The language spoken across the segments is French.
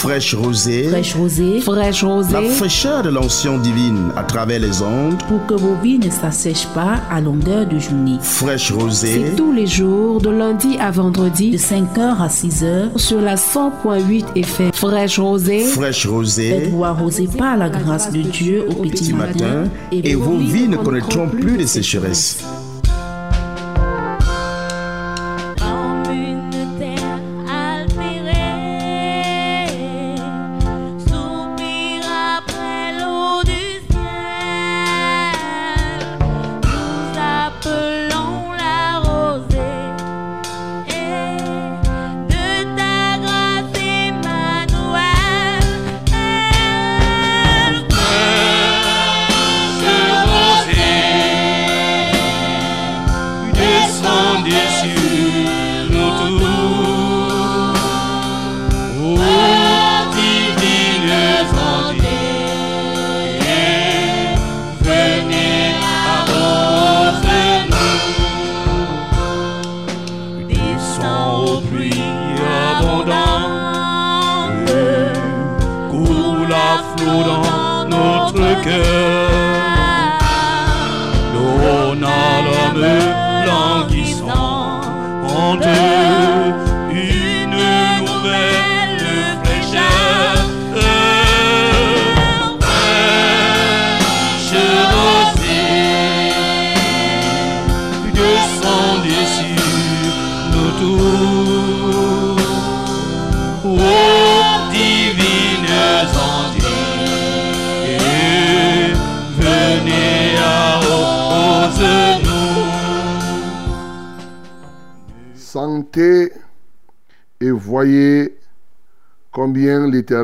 Fraîche rosée, fraîche rosée, fraîche rosée. La fraîcheur de l'ancien divine à travers les ondes. Pour que vos vies ne s'assèchent pas à longueur de journée. Fraîche rosée. C'est tous les jours de lundi à vendredi de 5h à 6h sur la 100.8 FM. Fraîche rosée. Fraîche rosée. Faites-vous arroser par la grâce de Dieu au petit, matin, et, vos vies ne connaîtront plus de sécheresse.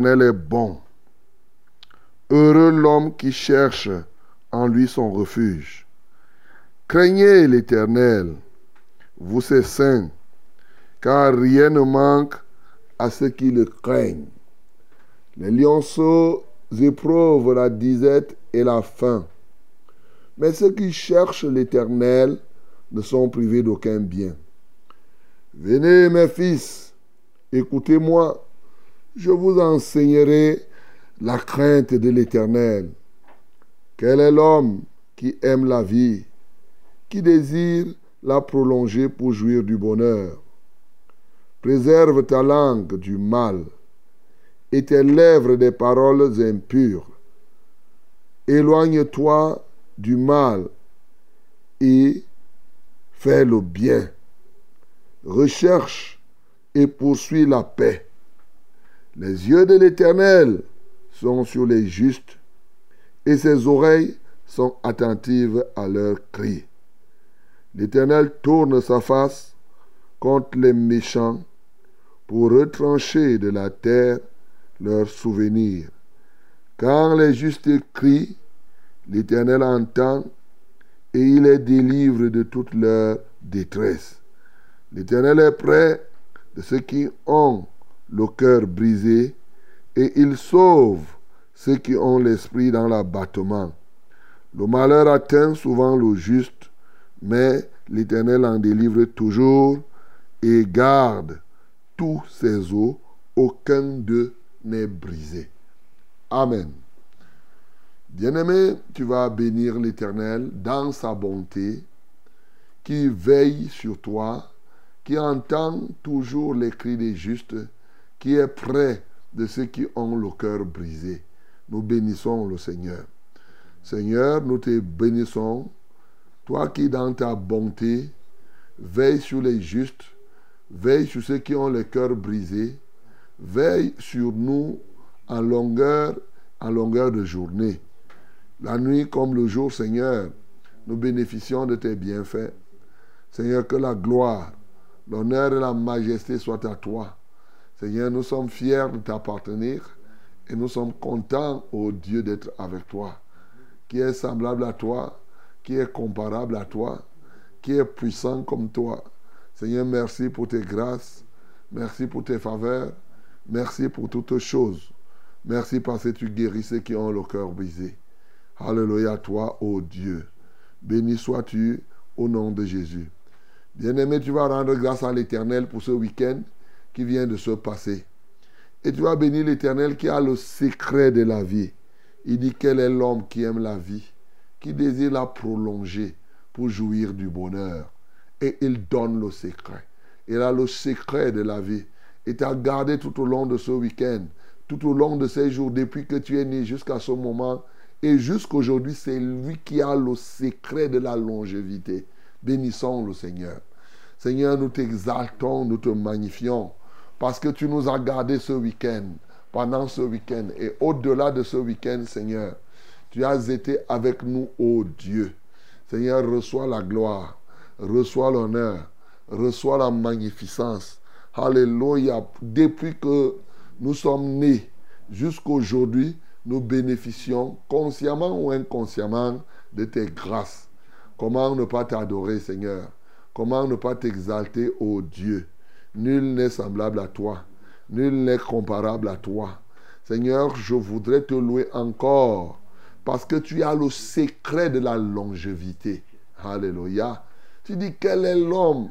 Est bon. Heureux l'homme qui cherche en lui son refuge. Craignez l'Éternel, vous ses saints, car rien ne manque à ceux qui le craignent. Les lionceaux éprouvent la disette et la faim, mais ceux qui cherchent l'Éternel ne sont privés d'aucun bien. Venez mes fils, écoutez-moi, je vous enseignerai la crainte de l'Éternel. Quel est l'homme qui aime la vie, qui désire la prolonger pour jouir du bonheur? Préserve ta langue du mal et tes lèvres des paroles impures. Éloigne-toi du mal et fais le bien recherche et poursuit la paix. Les yeux de l'Éternel sont sur les justes et ses oreilles sont attentives à leurs cris. L'Éternel tourne sa face contre les méchants pour retrancher de la terre leurs souvenirs. Quand les justes crient, l'Éternel entend et il les délivre de toute leur détresse. L'Éternel est près de ceux qui ont le cœur brisé et il sauve ceux qui ont l'esprit dans l'abattement. Le malheur atteint souvent le juste, mais l'Éternel en délivre toujours et garde tous ses eaux, aucun d'eux n'est brisé. Amen. Bien-aimé, tu vas bénir l'Éternel dans sa bonté, qui veille sur toi qui entend toujours les cris des justes, qui est près de ceux qui ont le cœur brisé. Nous bénissons le Seigneur. Seigneur, nous te bénissons, toi qui dans ta bonté veille sur les justes, veille sur ceux qui ont le cœur brisé, veille sur nous en longueur, en longueur de journée. La nuit comme le jour, Seigneur, nous bénéficions de tes bienfaits. Seigneur, que la gloire, L'honneur et la majesté soient à toi. Seigneur, nous sommes fiers de t'appartenir et nous sommes contents, ô Dieu, d'être avec toi. Qui est semblable à toi, qui est comparable à toi, qui est puissant comme toi. Seigneur, merci pour tes grâces, merci pour tes faveurs, merci pour toutes choses. Merci parce que tu guéris ceux qui ont le cœur brisé. Alléluia à toi, ô Dieu. Béni sois-tu au nom de Jésus. Bien-aimé, tu vas rendre grâce à l'Éternel pour ce week-end qui vient de se passer. Et tu vas bénir l'Éternel qui a le secret de la vie. Il dit quel est l'homme qui aime la vie, qui désire la prolonger pour jouir du bonheur? Et il donne le secret. Il a le secret de la vie. Et t'a gardé tout au long de ce week-end, tout au long de ces jours, depuis que tu es né jusqu'à ce moment. Et jusqu'aujourd'hui, c'est lui qui a le secret de la longévité. Bénissons le Seigneur. Seigneur, nous t'exaltons, nous te magnifions, parce que tu nous as gardés ce week-end, pendant ce week-end. Et au-delà de ce week-end, Seigneur, tu as été avec nous, ô Dieu. Seigneur, reçois la gloire, reçois l'honneur, reçois la magnificence. Alléluia. Depuis que nous sommes nés jusqu'aujourd'hui, nous bénéficions consciemment ou inconsciemment de tes grâces. Comment ne pas t'adorer, Seigneur? Comment ne pas t'exalter, ô Dieu? Nul n'est semblable à toi. Nul n'est comparable à toi. Seigneur, je voudrais te louer encore parce que tu as le secret de la longévité. Alléluia. Tu dis, quel est l'homme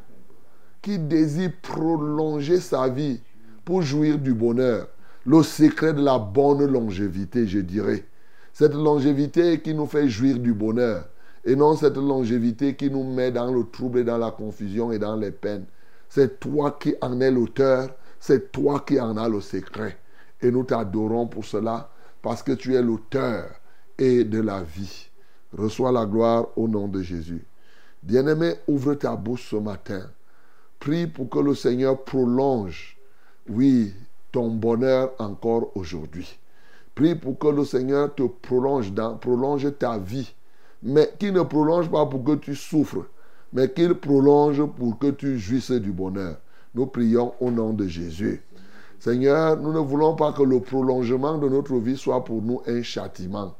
qui désire prolonger sa vie pour jouir du bonheur? Le secret de la bonne longévité, je dirais. Cette longévité qui nous fait jouir du bonheur. Et non cette longévité qui nous met dans le trouble et dans la confusion et dans les peines. C'est toi qui en es l'auteur, c'est toi qui en as le secret. Et nous t'adorons pour cela, parce que tu es l'auteur et de la vie. Reçois la gloire au nom de Jésus. Bien-aimé, ouvre ta bouche ce matin. Prie pour que le Seigneur prolonge, oui, ton bonheur encore aujourd'hui. Prie pour que le Seigneur te prolonge, prolonge ta vie, mais qu'il ne prolonge pas pour que tu souffres, mais qu'il prolonge pour que tu jouisses du bonheur. Nous prions au nom de Jésus. Seigneur, nous ne voulons pas que le prolongement de notre vie soit pour nous un châtiment.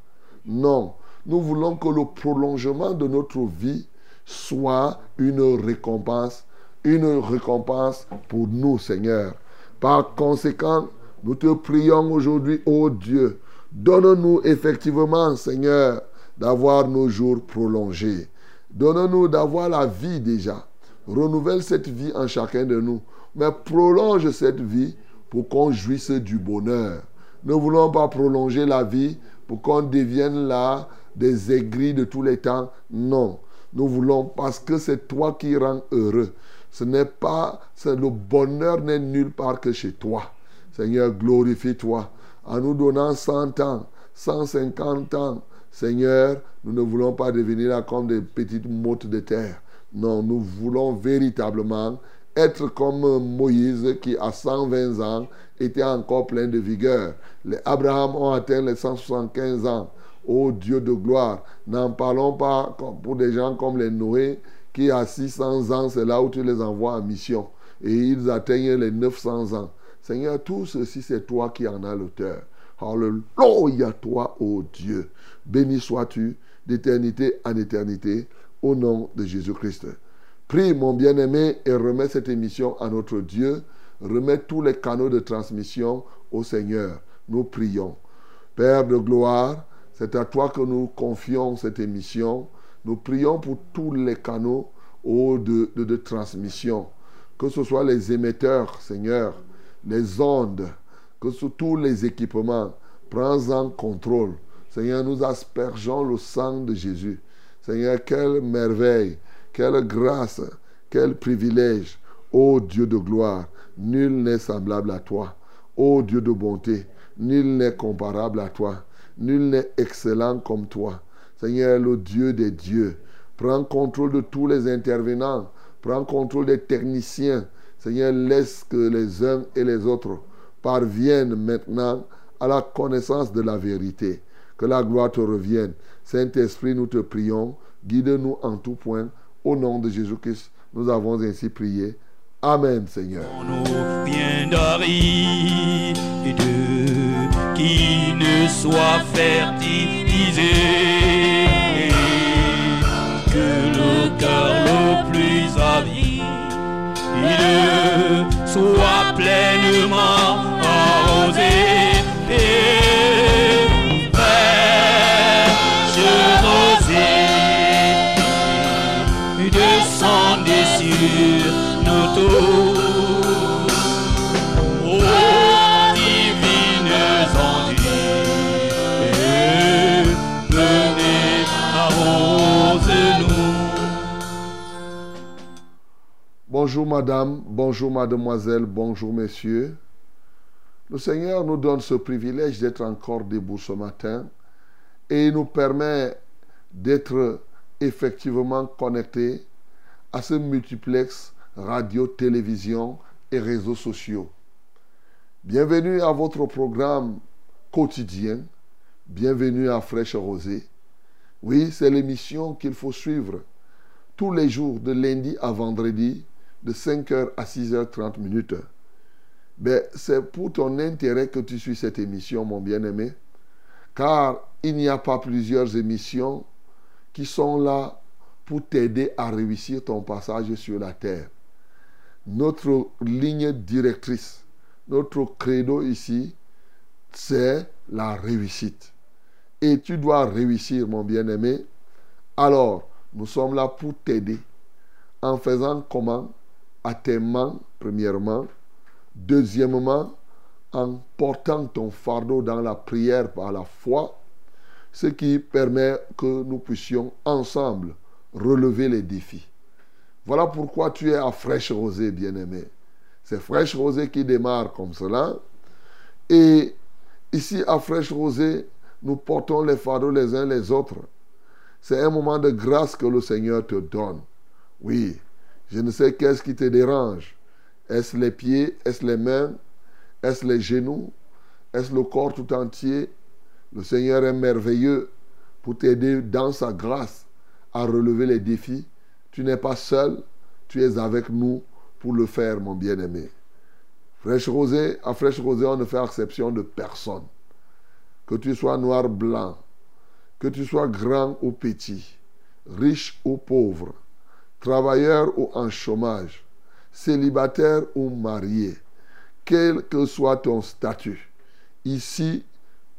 Non, nous voulons que le prolongement de notre vie soit une récompense, une récompense pour nous, Seigneur. Par conséquent, nous te prions aujourd'hui, ô Dieu, donne-nous effectivement, Seigneur, d'avoir nos jours prolongés. Donne-nous d'avoir la vie déjà. Renouvelle cette vie en chacun de nous. Mais prolonge cette vie pour qu'on jouisse du bonheur. Ne voulons pas prolonger la vie pour qu'on devienne là des aigris de tous les temps. Non. Nous voulons parce que c'est toi qui rends heureux. Ce n'est pas, le bonheur n'est nulle part que chez toi. Seigneur, glorifie-toi en nous donnant 100 ans, 150 ans. Seigneur, nous ne voulons pas devenir là comme des petites mottes de terre. Non, nous voulons véritablement être comme Moïse qui, à 120 ans, était encore plein de vigueur. Les Abraham ont atteint les 175 ans. Ô Dieu de gloire, n'en parlons pas pour des gens comme les Noé qui, à 600 ans, c'est là où tu les envoies en mission. Et ils atteignent les 900 ans. Seigneur, tout ceci, c'est toi qui en as l'auteur. Alléluia, toi, ô Dieu. Béni sois-tu d'éternité en éternité, au nom de Jésus-Christ. Prie, mon bien-aimé, et remets cette émission à notre Dieu. Remets tous les canaux de transmission au Seigneur. Nous prions. Père de gloire, c'est à toi que nous confions cette émission. Nous prions pour tous les canaux de, de, transmission, que ce soit les émetteurs, Seigneur, les ondes, que ce soit tous les équipements. Prends-en contrôle. Seigneur, nous aspergeons le sang de Jésus. Seigneur, quelle merveille, quelle grâce, quel privilège. Ô Dieu de gloire, nul n'est semblable à toi. Ô Dieu de bonté, nul n'est comparable à toi. Nul n'est excellent comme toi. Seigneur, le Dieu des dieux, prends contrôle de tous les intervenants. Prends contrôle des techniciens. Seigneur, laisse que les uns et les autres parviennent maintenant à la connaissance de la vérité. Que la gloire te revienne. Saint-Esprit, nous te prions. Guide-nous en tout point. Au nom de Jésus-Christ, nous avons ainsi prié. Amen, Seigneur. qui ne soit fertilisé. Que le cœur le plus il soit pleinement Bonjour madame, bonjour mademoiselle, bonjour messieurs. Le Seigneur nous donne ce privilège d'être encore debout ce matin et il nous permet d'être effectivement connectés à ce multiplex radio, télévision et réseaux sociaux. Bienvenue à votre programme quotidien. Bienvenue à Fraîche Rosée. Oui, c'est l'émission qu'il faut suivre tous les jours de lundi à vendredi de 5h à 6h30 minutes. Mais c'est pour ton intérêt que tu suis cette émission, mon bien-aimé, car il n'y a pas plusieurs émissions qui sont là pour t'aider à réussir ton passage sur la terre. Notre ligne directrice, notre credo ici, c'est la réussite. Et tu dois réussir, mon bien-aimé. Alors, nous sommes là pour t'aider en faisant comment? À tes mains, premièrement. Deuxièmement, en portant ton fardeau dans la prière par la foi, ce qui permet que nous puissions ensemble relever les défis. Voilà pourquoi tu es à fraîche rosée, bien-aimé. C'est fraîche rosée qui démarre comme cela. Et ici, à fraîche rosée, nous portons les fardeaux les uns les autres. C'est un moment de grâce que le Seigneur te donne. Oui, je ne sais qu'est-ce qui te dérange. Est-ce les pieds? Est-ce les mains? Est-ce les genoux? Est-ce le corps tout entier? Le Seigneur est merveilleux pour t'aider dans sa grâce à relever les défis. Tu n'es pas seul, tu es avec nous pour le faire, mon bien-aimé. Fraîche rosée, à fraîche rosée, on ne fait exception de personne. Que tu sois noir, blanc, que tu sois grand ou petit, riche ou pauvre, travailleur ou en chômage, célibataire ou marié, quel que soit ton statut, ici,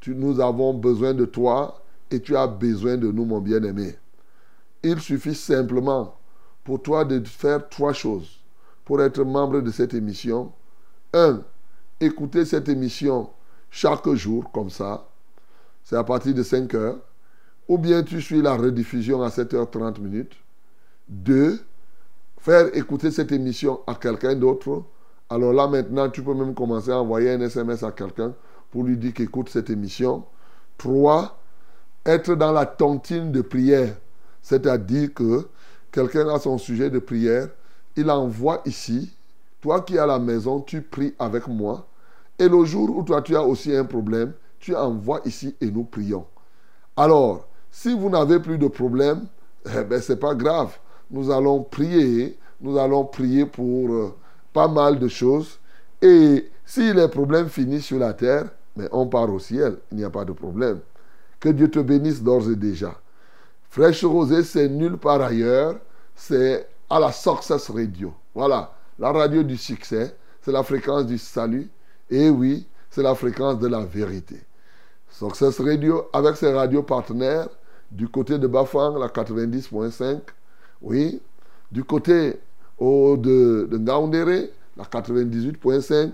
nous avons besoin de toi et tu as besoin de nous, mon bien-aimé. Il suffit simplement pour toi de faire trois choses pour être membre de cette émission. Un, écouter cette émission chaque jour, comme ça. C'est à partir de 5 heures. Ou bien tu suis la rediffusion à 7h30 minutes. Deux, faire écouter cette émission à quelqu'un d'autre. Alors là maintenant, tu peux même commencer à envoyer un SMS à quelqu'un pour lui dire qu'écoute cette émission. Trois, être dans la tontine de prière. C'est-à-dire que quelqu'un a son sujet de prière, il envoie ici. Toi qui es à la maison, tu pries avec moi. Et le jour où toi tu as aussi un problème, tu envoies ici et nous prions. Alors, si vous n'avez plus de problème, eh ben, ce n'est pas grave. Nous allons prier. Nous allons prier pour euh, pas mal de choses. Et si les problèmes finissent sur la terre, mais on part au ciel. Il n'y a pas de problème. Que Dieu te bénisse d'ores et déjà. Fraîche Rosée, c'est nulle part ailleurs. C'est à la Success Radio. Voilà, la radio du succès. C'est la fréquence du salut. Et oui, c'est la fréquence de la vérité. Success Radio, avec ses radios partenaires, du côté de Bafang, la 90.5. Oui. Du côté de, de Ngaoundéré, la 98.5.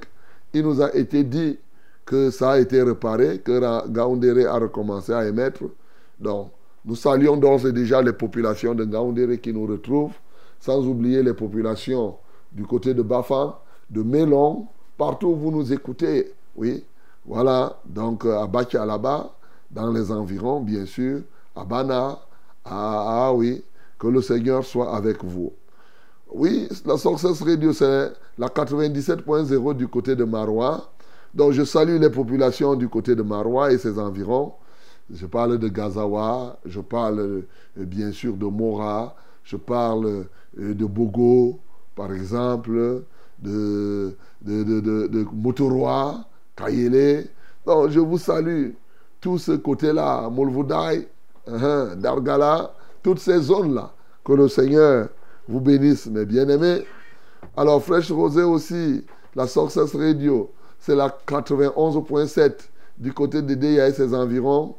Il nous a été dit que ça a été réparé, que Ngaoundéré a recommencé à émettre. Donc, nous saluons d'ores et déjà les populations de Ngaoundéré qui nous retrouvent, sans oublier les populations du côté de Bafang, de Mélon, partout où vous nous écoutez. Oui, voilà, donc à Bakia là-bas, dans les environs, bien sûr, à Bana, à, ah oui, que le Seigneur soit avec vous. Oui, la Success Radio, c'est la 97.0 du côté de Marois. Donc je salue les populations du côté de Marois et ses environs. Je parle de Gazawa, je parle euh, bien sûr de Mora, je parle euh, de Bogo, par exemple, de, de, de, Kayele. Donc je vous salue, tout ce côté-là, Molvoudaï, uh Dargala, toutes ces zones-là. Que le Seigneur vous bénisse, mes bien-aimés. Alors, Fraîche Rosée aussi, la Success Radio, c'est la 91.7 du côté de DIA et ses environs.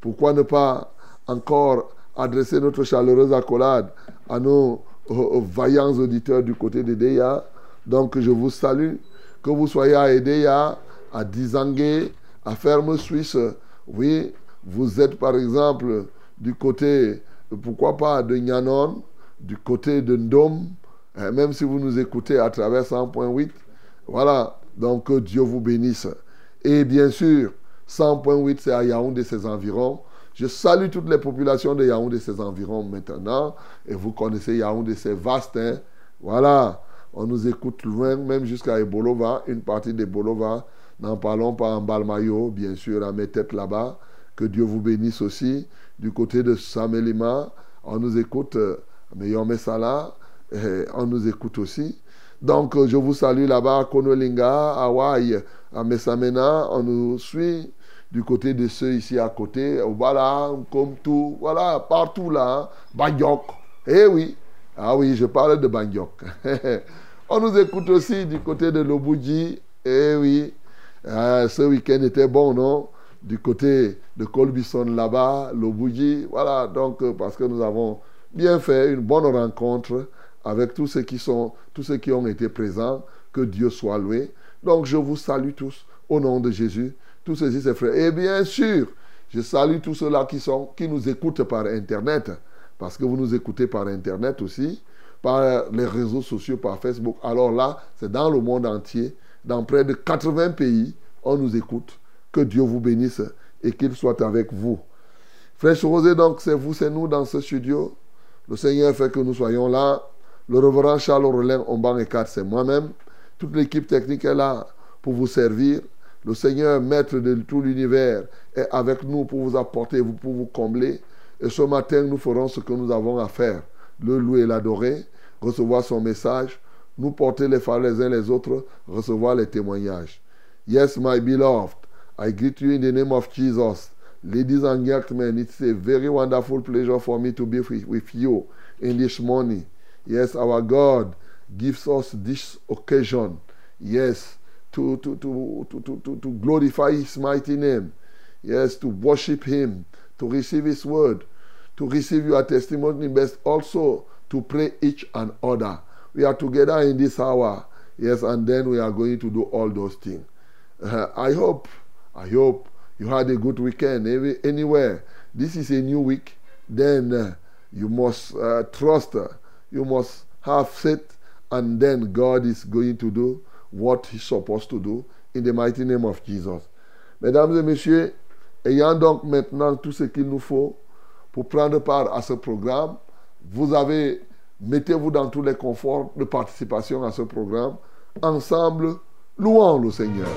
Pourquoi ne pas encore adresser notre chaleureuse accolade à nos vaillants auditeurs du côté de Deya. Donc je vous salue. Que vous soyez à Edeya, à Dizangue, à Ferme Suisse. Oui, vous êtes par exemple du côté, pourquoi pas, de Nyanon, du côté de Ndom, hein, même si vous nous écoutez à travers 100.8. Voilà, donc que Dieu vous bénisse. Et bien sûr, 100.8, c'est à Yaoundé et ses environs. Je salue toutes les populations de Yaoundé et ses environs maintenant. Et vous connaissez Yaoundé, c'est vaste. Hein? Voilà, on nous écoute loin, même jusqu'à Ebolova, une partie d'Ebolova. N'en parlons pas en Balmayo, bien sûr, à mes têtes là-bas. Que Dieu vous bénisse aussi. Du côté de Samelima, on nous écoute, euh, Meyome Salah, on nous écoute aussi. Donc, euh, je vous salue là-bas à Konolinga, Hawaï, à Messamena. On nous suit du côté de ceux ici à côté. Voilà, comme tout, voilà, partout là. Banyok. Eh oui. Ah oui, je parle de Banyok. on nous écoute aussi du côté de Lobouji. Eh oui. Ah, ce week-end était bon, non? Du côté de Colbison là-bas, Lobouji. Voilà, donc, euh, parce que nous avons bien fait une bonne rencontre avec tous ceux qui sont, tous ceux qui ont été présents. Que Dieu soit loué. Donc je vous salue tous au nom de Jésus, tous ceux-ci, ces frères. Et bien sûr, je salue tous ceux-là qui, sont, qui nous écoutent par Internet, parce que vous nous écoutez par Internet aussi, par les réseaux sociaux, par Facebook. Alors là, c'est dans le monde entier, dans près de 80 pays, on nous écoute. Que Dieu vous bénisse et qu'il soit avec vous. Frère Rosé, donc c'est vous, c'est nous dans ce studio. Le Seigneur fait que nous soyons là le reverend Charles Rollin Omban et 4, c'est moi-même. Toute l'équipe technique est là pour vous servir. Le Seigneur, maître de tout l'univers, est avec nous pour vous apporter, pour vous combler. Et ce matin, nous ferons ce que nous avons à faire. Le louer et l'adorer, recevoir son message, nous porter les phares les uns les autres, recevoir les témoignages. Yes, my beloved, I greet you in the name of Jesus. Ladies and gentlemen, it's a very wonderful pleasure for me to be with you in this morning. Yes, our God gives us this occasion, yes, to, to, to, to, to, to glorify His mighty name, yes, to worship Him, to receive His word, to receive your testimony, but also to pray each and other. We are together in this hour, yes, and then we are going to do all those things. Uh, I hope, I hope you had a good weekend anywhere. This is a new week. Then uh, you must uh, trust. Uh, you must have faith, and then God is going to do what He's supposed to do in the mighty name of Jesus. Mesdames et messieurs, ayant donc maintenant tout ce qu'il nous faut pour prendre part à ce programme, vous avez, mettez-vous dans tous les conforts de participation à ce programme. Ensemble, louons le Seigneur.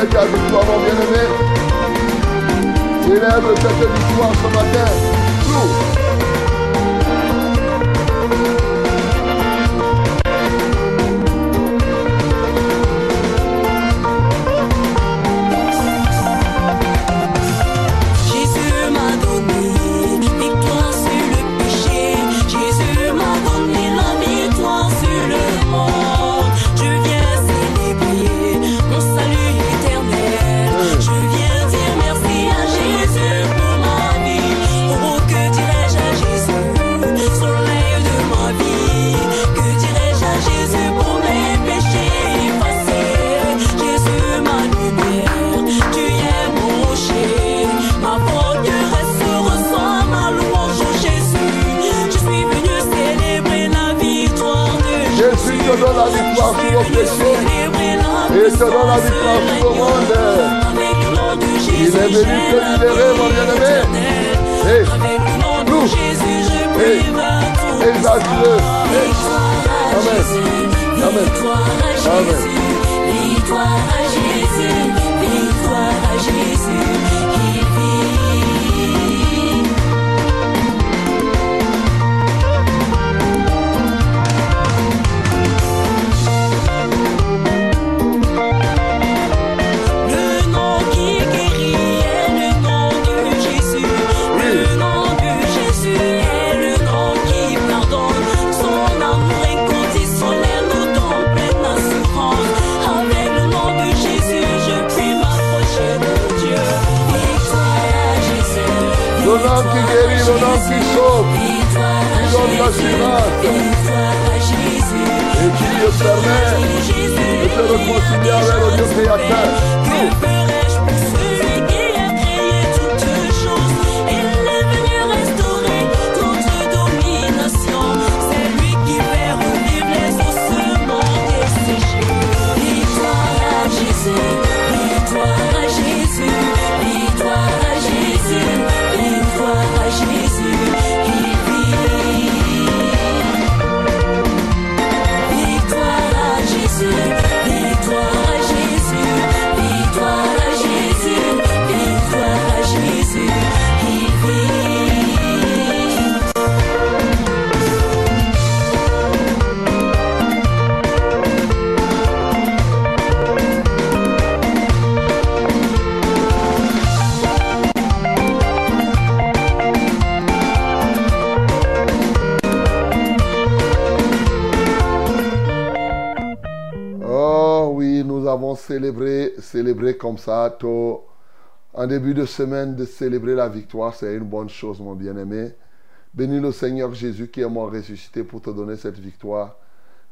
Est ta victoire, mon bien-aimé. Célèbre cette victoire ce matin. Te donne la victoire sur le monde. Nom Il est venu te libérer, mon bien-aimé. Nom prie va tout exalte-le. Amen. Amen. Amen. Victoire à Jésus, victoire à Jésus, Le nom qui guérit, le nom qui sauve. Victoire à Qui donne Jésus. l'assurance. Victoire à Jésus. Et qui te permet de te célébré, célébré comme ça, tôt. En début de semaine, de célébrer la victoire, c'est une bonne chose, mon bien-aimé. Bénis le Seigneur Jésus qui est mort ressuscité pour te donner cette victoire.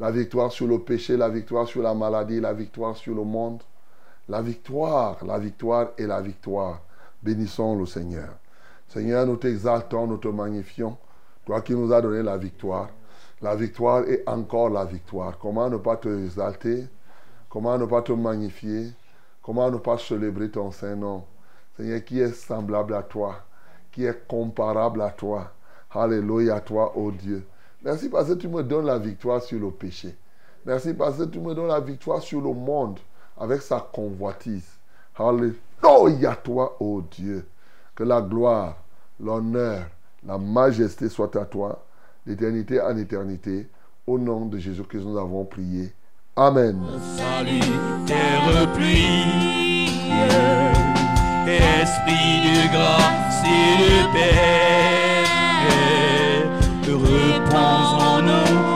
La victoire sur le péché, la victoire sur la maladie, la victoire sur le monde. La victoire, la victoire et la victoire. Bénissons le Seigneur. Seigneur, nous t'exaltons, nous te magnifions. Toi qui nous as donné la victoire. La victoire et encore la victoire. Comment ne pas te exalter? Comment ne pas te magnifier? Comment ne pas célébrer ton Saint-Nom? Seigneur, qui est semblable à toi Qui est comparable à toi Alléluia toi, ô Dieu. Merci parce que tu me donnes la victoire sur le péché. Merci parce que tu me donnes la victoire sur le monde avec sa convoitise. Alléluia toi, ô Dieu. Que la gloire, l'honneur, la majesté soit à toi, d'éternité en éternité. Au nom de Jésus-Christ, nous avons prié. Amen. Salut, terre pluie, Esprit de grâce et de paix, repose en nous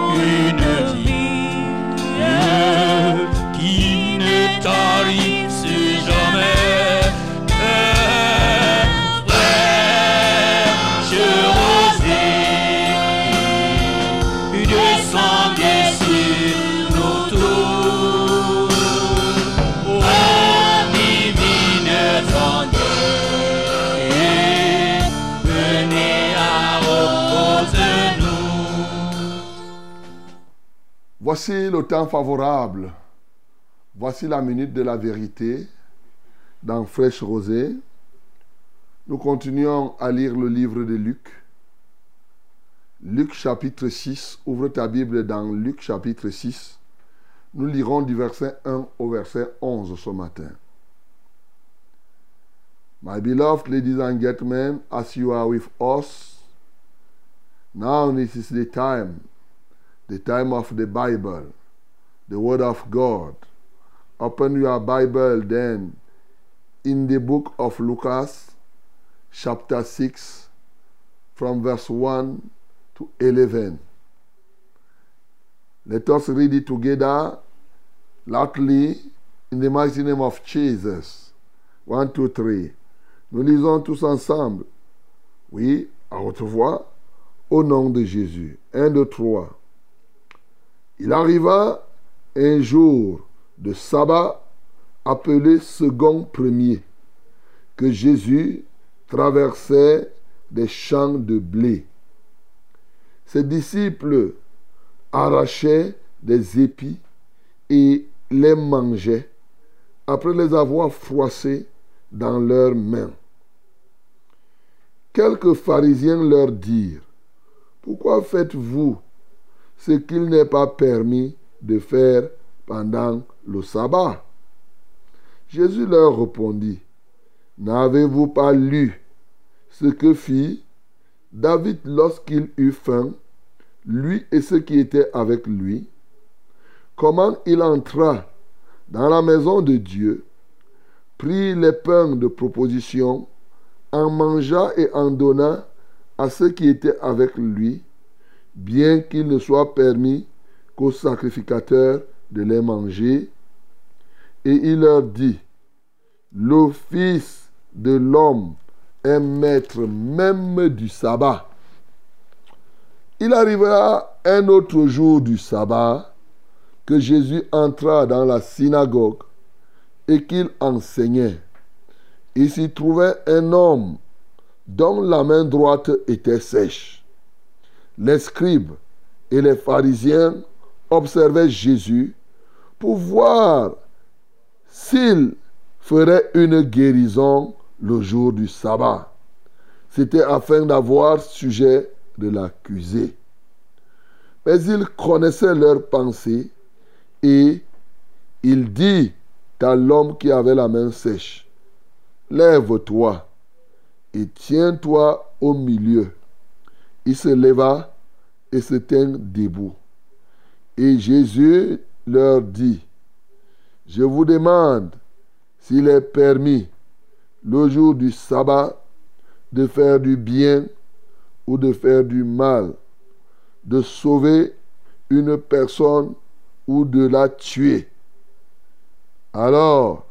Voici le temps favorable. Voici la minute de la vérité dans Fraîche Rosée. Nous continuons à lire le livre de Luc. Luc chapitre 6. Ouvre ta Bible dans Luc chapitre 6. Nous lirons du verset 1 au verset 11 ce matin. My beloved ladies and gentlemen, as you are with us, now this is the time the time of the Bible, the Word of God. Open your Bible then in the book of Lucas, chapter 6, from verse 1 to 11. Let us read it together loudly in the mighty name of Jesus. One, two, three. Nous lisons tous ensemble. Oui, à haute voix, au nom de Jésus. Un, deux, trois. Il arriva un jour de sabbat appelé second premier que Jésus traversait des champs de blé. Ses disciples arrachaient des épis et les mangeaient après les avoir froissés dans leurs mains. Quelques pharisiens leur dirent, Pourquoi faites-vous ce qu'il n'est pas permis de faire pendant le sabbat. Jésus leur répondit, N'avez-vous pas lu ce que fit David lorsqu'il eut faim, lui et ceux qui étaient avec lui? Comment il entra dans la maison de Dieu, prit les pains de proposition, en mangea et en donna à ceux qui étaient avec lui, bien qu'il ne soit permis qu'aux sacrificateurs de les manger. Et il leur dit, le Fils de l'homme est maître même du sabbat. Il arrivera un autre jour du sabbat que Jésus entra dans la synagogue et qu'il enseignait. Il s'y trouvait un homme dont la main droite était sèche. Les scribes et les pharisiens observaient Jésus pour voir s'il ferait une guérison le jour du sabbat. C'était afin d'avoir sujet de l'accuser. Mais il connaissait leurs pensées et il dit à l'homme qui avait la main sèche, Lève-toi et tiens-toi au milieu. Il se leva et se tint debout. Et Jésus leur dit, Je vous demande s'il est permis le jour du sabbat de faire du bien ou de faire du mal, de sauver une personne ou de la tuer. Alors,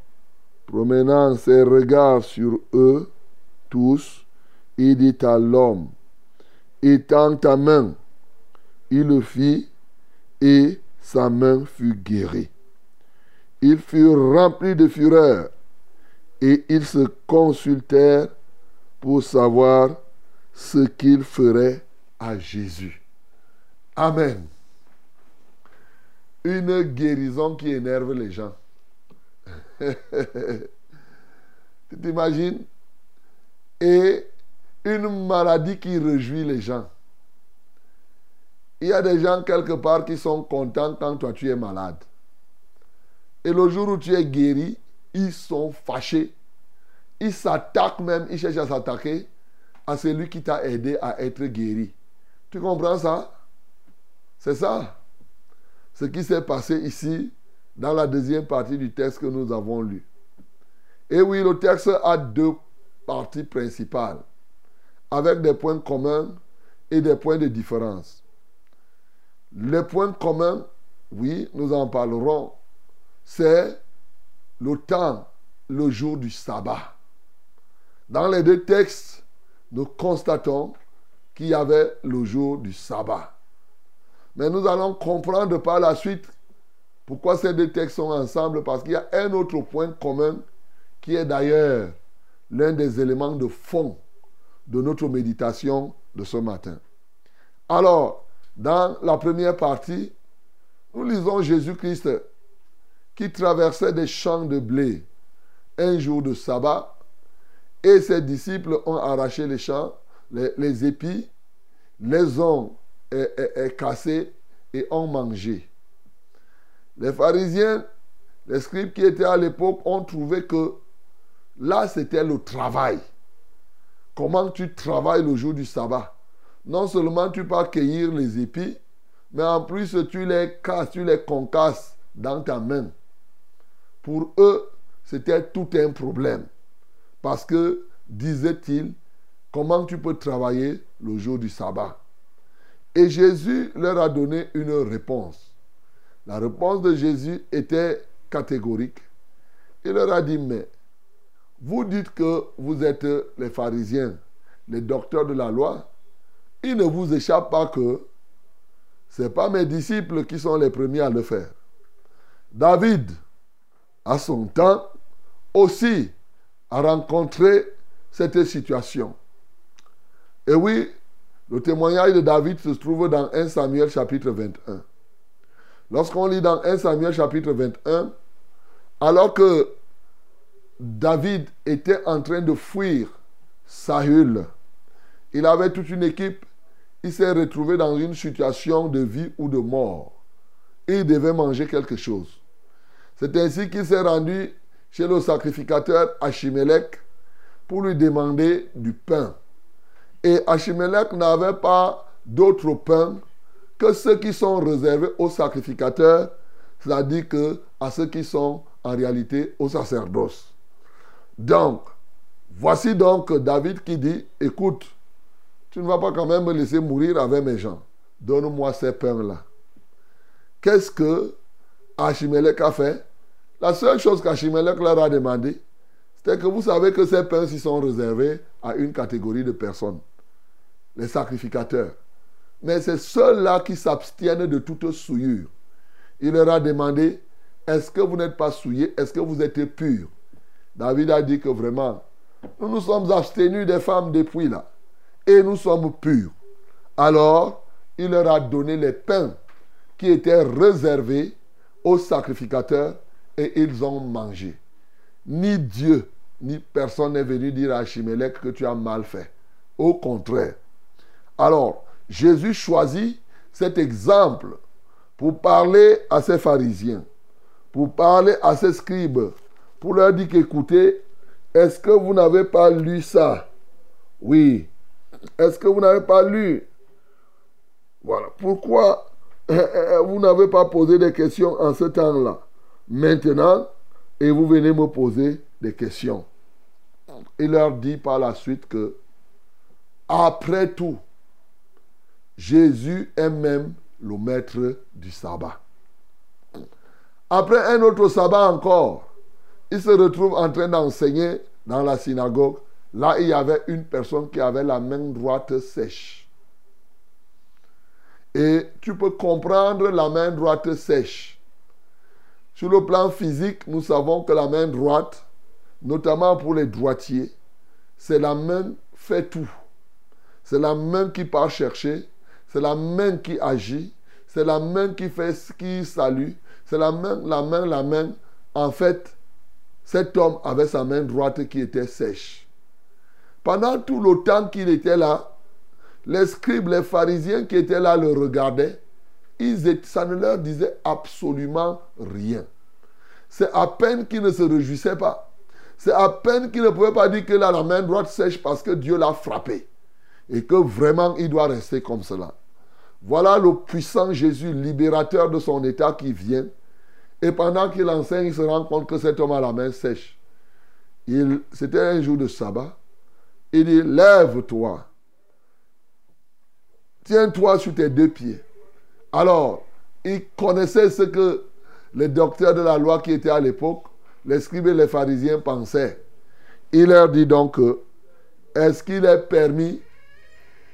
promenant ses regards sur eux tous, il dit à l'homme, étends ta main. Il le fit et sa main fut guérie. Ils furent remplis de fureur et ils se consultèrent pour savoir ce qu'ils feraient à Jésus. Amen. Une guérison qui énerve les gens. tu t'imagines? Et une maladie qui réjouit les gens. Il y a des gens quelque part qui sont contents quand toi tu es malade. Et le jour où tu es guéri, ils sont fâchés. Ils s'attaquent même, ils cherchent à s'attaquer à celui qui t'a aidé à être guéri. Tu comprends ça? C'est ça. Ce qui s'est passé ici dans la deuxième partie du texte que nous avons lu. Et oui, le texte a deux parties principales, avec des points communs et des points de différence. Les points communs, oui, nous en parlerons, c'est le temps, le jour du sabbat. Dans les deux textes, nous constatons qu'il y avait le jour du sabbat. Mais nous allons comprendre par la suite pourquoi ces deux textes sont ensemble Parce qu'il y a un autre point commun qui est d'ailleurs l'un des éléments de fond de notre méditation de ce matin. Alors, dans la première partie, nous lisons Jésus-Christ qui traversait des champs de blé un jour de sabbat et ses disciples ont arraché les champs, les, épis, les ont cassés et ont mangé. Les pharisiens, les scribes qui étaient à l'époque ont trouvé que là, c'était le travail. Comment tu travailles le jour du sabbat? Non seulement tu peux accueillir les épis, mais en plus tu les casses, tu les concasses dans ta main. Pour eux, c'était tout un problème. Parce que, disait-il, comment tu peux travailler le jour du sabbat? Et Jésus leur a donné une réponse. La réponse de Jésus était catégorique. Il leur a dit, mais vous dites que vous êtes les pharisiens, les docteurs de la loi. Il ne vous échappe pas que ce n'est pas mes disciples qui sont les premiers à le faire. David, à son temps, aussi a rencontré cette situation. Et oui, le témoignage de David se trouve dans 1 Samuel chapitre 21. Lorsqu'on lit dans 1 Samuel chapitre 21, alors que David était en train de fuir Saül, il avait toute une équipe, il s'est retrouvé dans une situation de vie ou de mort. Il devait manger quelque chose. C'est ainsi qu'il s'est rendu chez le sacrificateur Achimelech pour lui demander du pain. Et Achimelech n'avait pas d'autre pain que ceux qui sont réservés aux sacrificateurs, c'est-à-dire à ceux qui sont en réalité au sacerdoce. Donc, voici donc David qui dit, écoute, tu ne vas pas quand même me laisser mourir avec mes gens. Donne-moi ces pains-là. Qu'est-ce que Achimelech a fait? La seule chose qu'Achimelech leur a demandé, c'était que vous savez que ces pains-ci sont réservés à une catégorie de personnes, les sacrificateurs. Mais c'est ceux-là qui s'abstiennent de toute souillure. Il leur a demandé, est-ce que vous n'êtes pas souillés? Est-ce que vous êtes purs? David a dit que vraiment, nous nous sommes abstenus des femmes depuis là. Et nous sommes purs. Alors, il leur a donné les pains qui étaient réservés aux sacrificateurs et ils ont mangé. Ni Dieu, ni personne n'est venu dire à Achimelech que tu as mal fait. Au contraire. Alors, Jésus choisit cet exemple pour parler à ses pharisiens, pour parler à ses scribes, pour leur dire qu'écoutez, est-ce que vous n'avez pas lu ça? Oui. Est-ce que vous n'avez pas lu? Voilà. Pourquoi vous n'avez pas posé des questions en ce temps-là? Maintenant, et vous venez me poser des questions. Il leur dit par la suite que, après tout, Jésus est même le maître du sabbat. Après un autre sabbat encore, il se retrouve en train d'enseigner dans la synagogue. Là, il y avait une personne qui avait la main droite sèche. Et tu peux comprendre la main droite sèche. Sur le plan physique, nous savons que la main droite, notamment pour les droitiers, c'est la main fait tout. C'est la main qui part chercher, c'est la main qui agit, c'est la main qui fait ce qui salue, c'est la main, la main, la main. En fait, cet homme avait sa main droite qui était sèche. Pendant tout le temps qu'il était là, les scribes, les pharisiens qui étaient là le regardaient. Ils ça ne leur disait absolument rien. C'est à peine qu'ils ne se réjouissaient pas. C'est à peine qu'ils ne pouvaient pas dire que là, la main droite sèche parce que Dieu l'a frappé. Et que vraiment, il doit rester comme cela. Voilà le puissant Jésus, libérateur de son état qui vient. Et pendant qu'il enseigne, il se rend compte que cet homme a la main sèche. C'était un jour de sabbat. Il dit, lève-toi. Tiens-toi sur tes deux pieds. Alors, il connaissait ce que les docteurs de la loi qui étaient à l'époque, les scribes et les pharisiens pensaient. Il leur dit donc, est-ce qu'il est permis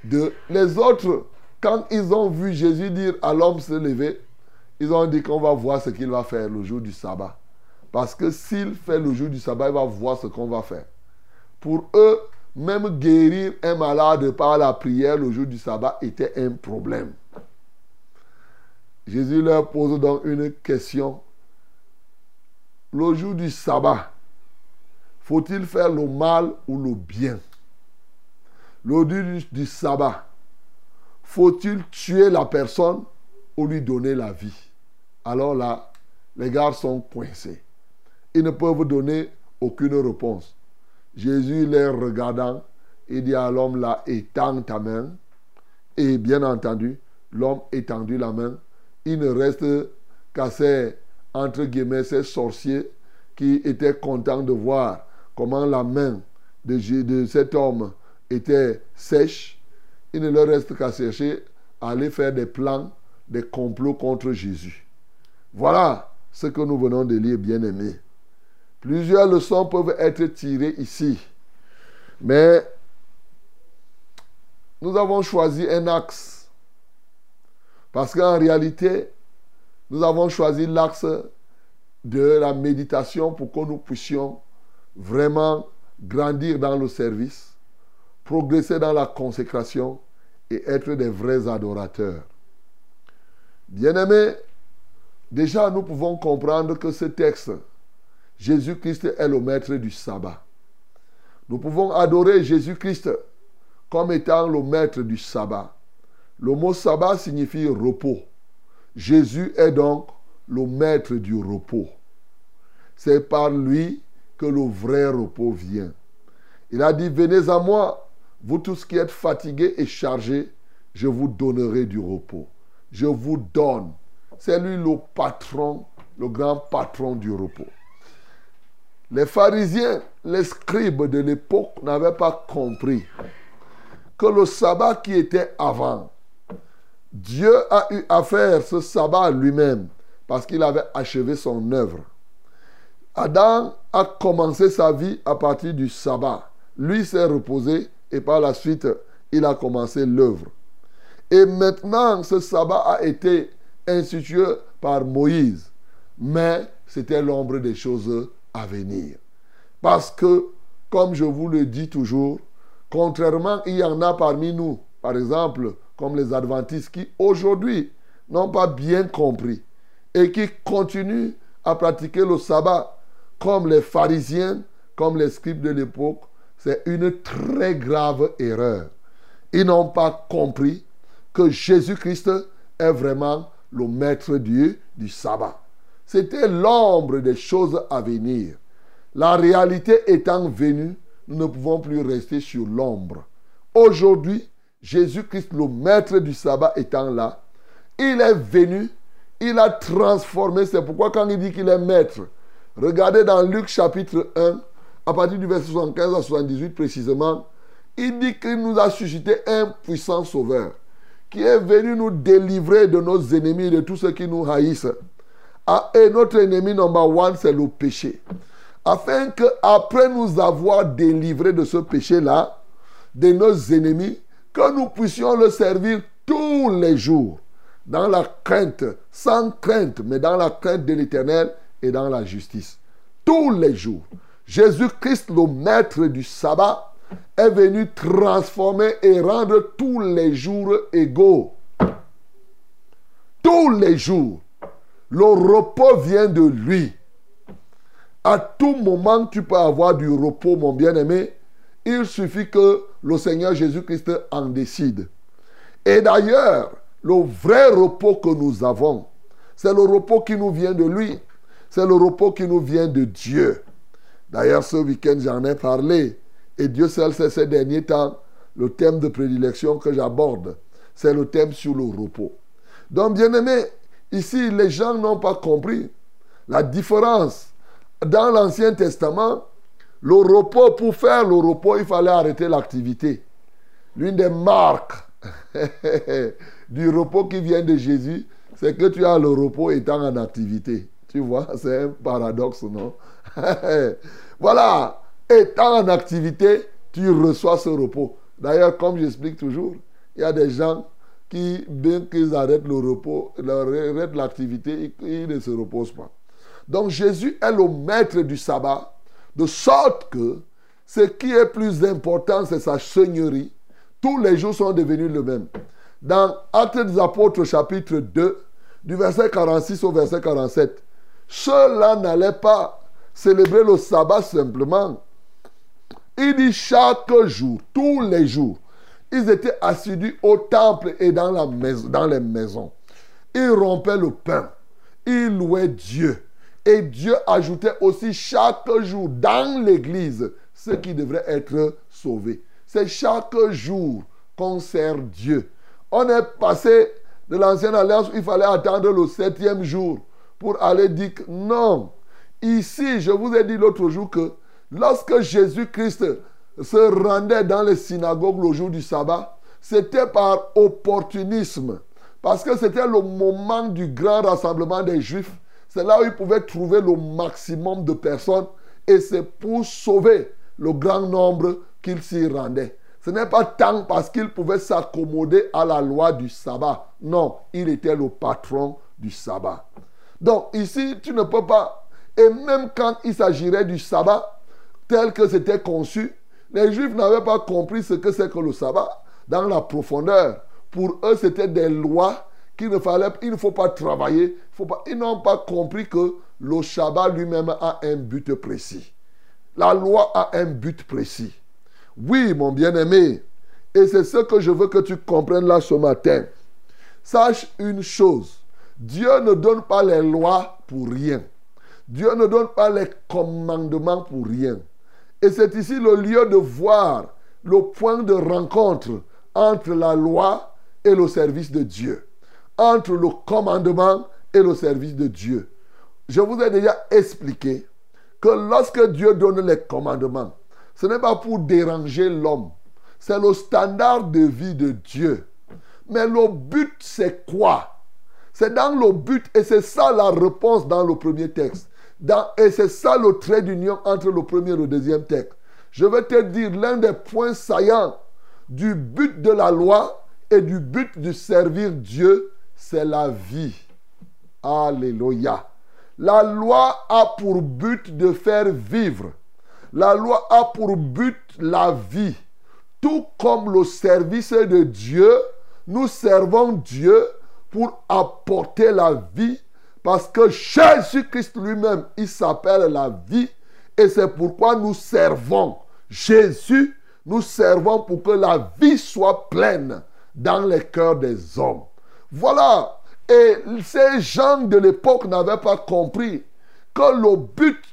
de... Les autres, quand ils ont vu Jésus dire à l'homme se lever, ils ont dit qu'on va voir ce qu'il va faire le jour du sabbat. Parce que s'il fait le jour du sabbat, il va voir ce qu'on va faire. Pour eux, même guérir un malade par la prière le jour du sabbat était un problème. Jésus leur pose donc une question. Le jour du sabbat, faut-il faire le mal ou le bien? Le jour du sabbat, faut-il tuer la personne ou lui donner la vie? Alors là, les gars sont coincés. Ils ne peuvent donner aucune réponse. Jésus les regardant, il dit à l'homme là, étends ta main. Et bien entendu, l'homme étendu la main. Il ne reste qu'à ces, entre guillemets, ces sorciers qui étaient contents de voir comment la main de, de cet homme était sèche. Il ne leur reste qu'à chercher à aller faire des plans, des complots contre Jésus. Voilà ce que nous venons de lire, bien aimés. Plusieurs leçons peuvent être tirées ici. Mais nous avons choisi un axe. Parce qu'en réalité, nous avons choisi l'axe de la méditation pour que nous puissions vraiment grandir dans le service, progresser dans la consécration et être des vrais adorateurs. Bien-aimés, déjà nous pouvons comprendre que ce texte Jésus-Christ est le maître du sabbat. Nous pouvons adorer Jésus-Christ comme étant le maître du sabbat. Le mot sabbat signifie repos. Jésus est donc le maître du repos. C'est par lui que le vrai repos vient. Il a dit, venez à moi, vous tous qui êtes fatigués et chargés, je vous donnerai du repos. Je vous donne. C'est lui le patron, le grand patron du repos. Les pharisiens, les scribes de l'époque n'avaient pas compris que le sabbat qui était avant, Dieu a eu à faire ce sabbat lui-même parce qu'il avait achevé son œuvre. Adam a commencé sa vie à partir du sabbat. Lui s'est reposé et par la suite, il a commencé l'œuvre. Et maintenant, ce sabbat a été institué par Moïse. Mais c'était l'ombre des choses à venir. Parce que, comme je vous le dis toujours, contrairement, il y en a parmi nous, par exemple, comme les adventistes, qui aujourd'hui n'ont pas bien compris et qui continuent à pratiquer le sabbat comme les pharisiens, comme les scribes de l'époque, c'est une très grave erreur. Ils n'ont pas compris que Jésus-Christ est vraiment le maître Dieu du sabbat. C'était l'ombre des choses à venir. La réalité étant venue, nous ne pouvons plus rester sur l'ombre. Aujourd'hui, Jésus-Christ, le maître du sabbat étant là, il est venu, il a transformé. C'est pourquoi quand il dit qu'il est maître, regardez dans Luc chapitre 1, à partir du verset 75 à 78 précisément, il dit qu'il nous a suscité un puissant sauveur qui est venu nous délivrer de nos ennemis, de tous ceux qui nous haïssent. Ah, et notre ennemi number one, c'est le péché. Afin que, après nous avoir délivrés de ce péché-là, de nos ennemis, que nous puissions le servir tous les jours, dans la crainte, sans crainte, mais dans la crainte de l'éternel et dans la justice. Tous les jours. Jésus-Christ, le maître du sabbat, est venu transformer et rendre tous les jours égaux. Tous les jours. Le repos vient de lui. À tout moment, tu peux avoir du repos, mon bien-aimé. Il suffit que le Seigneur Jésus-Christ en décide. Et d'ailleurs, le vrai repos que nous avons, c'est le repos qui nous vient de lui. C'est le repos qui nous vient de Dieu. D'ailleurs, ce week-end, j'en ai parlé. Et Dieu seul sait ces derniers temps, le thème de prédilection que j'aborde, c'est le thème sur le repos. Donc, bien aimé, ici, les gens n'ont pas compris la différence. Dans l'Ancien Testament, le repos, pour faire le repos, il fallait arrêter l'activité. L'une des marques du repos qui vient de Jésus, c'est que tu as le repos étant en activité. Tu vois, c'est un paradoxe, non? Voilà, étant en activité, tu reçois ce repos. D'ailleurs, comme j'explique toujours, il y a des gens qui, bien qu'ils arrêtent le repos, arrêtent l'activité, ils ne se reposent pas. Donc Jésus est le maître du sabbat, de sorte que ce qui est plus important, c'est sa seigneurie. Tous les jours sont devenus le même. Dans Actes des Apôtres chapitre 2, du verset 46 au verset 47, ceux-là n'allaient pas célébrer le sabbat simplement. Il dit chaque jour, tous les jours, ils étaient assidus au temple et dans, les maisons. Ils rompaient le pain. Ils louaient Dieu. Et Dieu ajoutait aussi chaque jour dans l'église ceux qui devraient être sauvés. C'est chaque jour qu'on sert Dieu. On est passé de l'ancienne alliance où il fallait attendre le septième jour pour aller dire que non. Ici, je vous ai dit l'autre jour que lorsque Jésus-Christ se rendait dans les synagogues le jour du sabbat, c'était par opportunisme. Parce que c'était le moment du grand rassemblement des Juifs. C'est là où ils pouvaient trouver le maximum de personnes. Et c'est pour sauver le grand nombre qu'ils s'y rendaient. Ce n'est pas tant parce qu'ils pouvaient s'accommoder à la loi du sabbat. Non, il était le patron du sabbat. Donc ici, tu ne peux pas. Et même quand il s'agirait du sabbat, tel que c'était conçu, les Juifs n'avaient pas compris ce que c'est que le sabbat dans la profondeur. Pour eux, c'était des lois qu'il ne fallait, il ne faut pas travailler. Ils n'ont pas compris que le Shabbat lui-même a un but précis. La loi a un but précis. Oui, mon bien-aimé, et c'est ce que je veux que tu comprennes là ce matin. Sache une chose, Dieu ne donne pas les lois pour rien. Dieu ne donne pas les commandements pour rien. Et c'est ici le lieu de voir le point de rencontre entre la loi et le service de Dieu. Entre le commandement et le service de Dieu. Je vous ai déjà expliqué que lorsque Dieu donne les commandements, ce n'est pas pour déranger l'homme. C'est le standard de vie de Dieu. Mais le but, c'est quoi? C'est dans le but, et c'est ça la réponse dans le premier texte. Dans- et c'est ça le trait d'union entre le premier et le deuxième texte. Je vais te dire l'un des points saillants du but de la loi et du but de servir Dieu, c'est la vie. Alléluia. La loi a pour but de faire vivre. La loi a pour but la vie. Tout comme le service de Dieu, nous servons Dieu pour apporter la vie parce que Jésus-Christ lui-même, il s'appelle la vie et c'est pourquoi nous servons Jésus. Nous servons pour que la vie soit pleine dans les cœurs des hommes. Voilà. Et ces gens de l'époque n'avaient pas compris que le but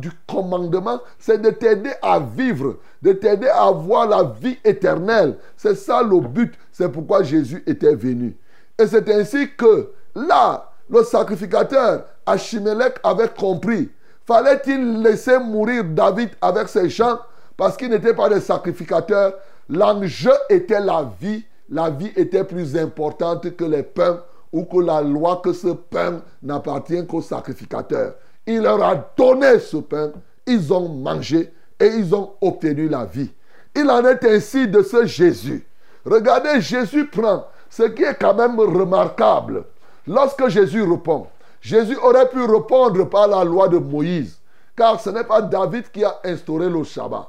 du commandement, c'est de t'aider à vivre, de t'aider à avoir la vie éternelle. C'est ça le but. C'est pourquoi Jésus était venu. Et c'est ainsi que là, le sacrificateur Achimelech avait compris. Fallait-il laisser mourir David avec ses gens parce qu'ils n'étaient pas des sacrificateurs? L'enjeu était la vie. La vie était plus importante que les pains ou que la loi que ce pain n'appartient qu'au sacrificateur. Il leur a donné ce pain, ils ont mangé et ils ont obtenu la vie. Il en est ainsi de ce Jésus. Regardez, Jésus prend ce qui est quand même remarquable. Lorsque Jésus répond, Jésus aurait pu répondre par la loi de Moïse, car ce n'est pas David qui a instauré le Shabbat.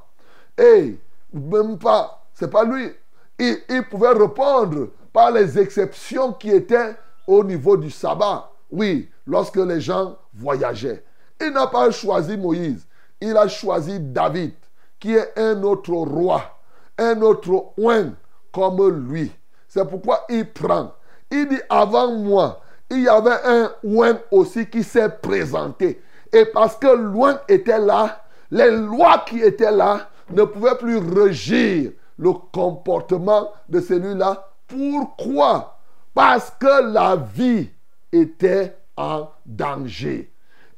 Et même pas, c'est pas lui. Il, pouvait répondre par les exceptions qui étaient au niveau du sabbat. Oui, lorsque les gens voyageaient. Il n'a pas choisi Moïse. Il a choisi David, qui est un autre roi, un autre oin comme lui. C'est pourquoi il prend. Il dit, avant moi, il y avait un oin aussi qui s'est présenté. Et parce que loin était là, les lois qui étaient là ne pouvaient plus régir le comportement de celui-là. Pourquoi? Parce que la vie était en danger.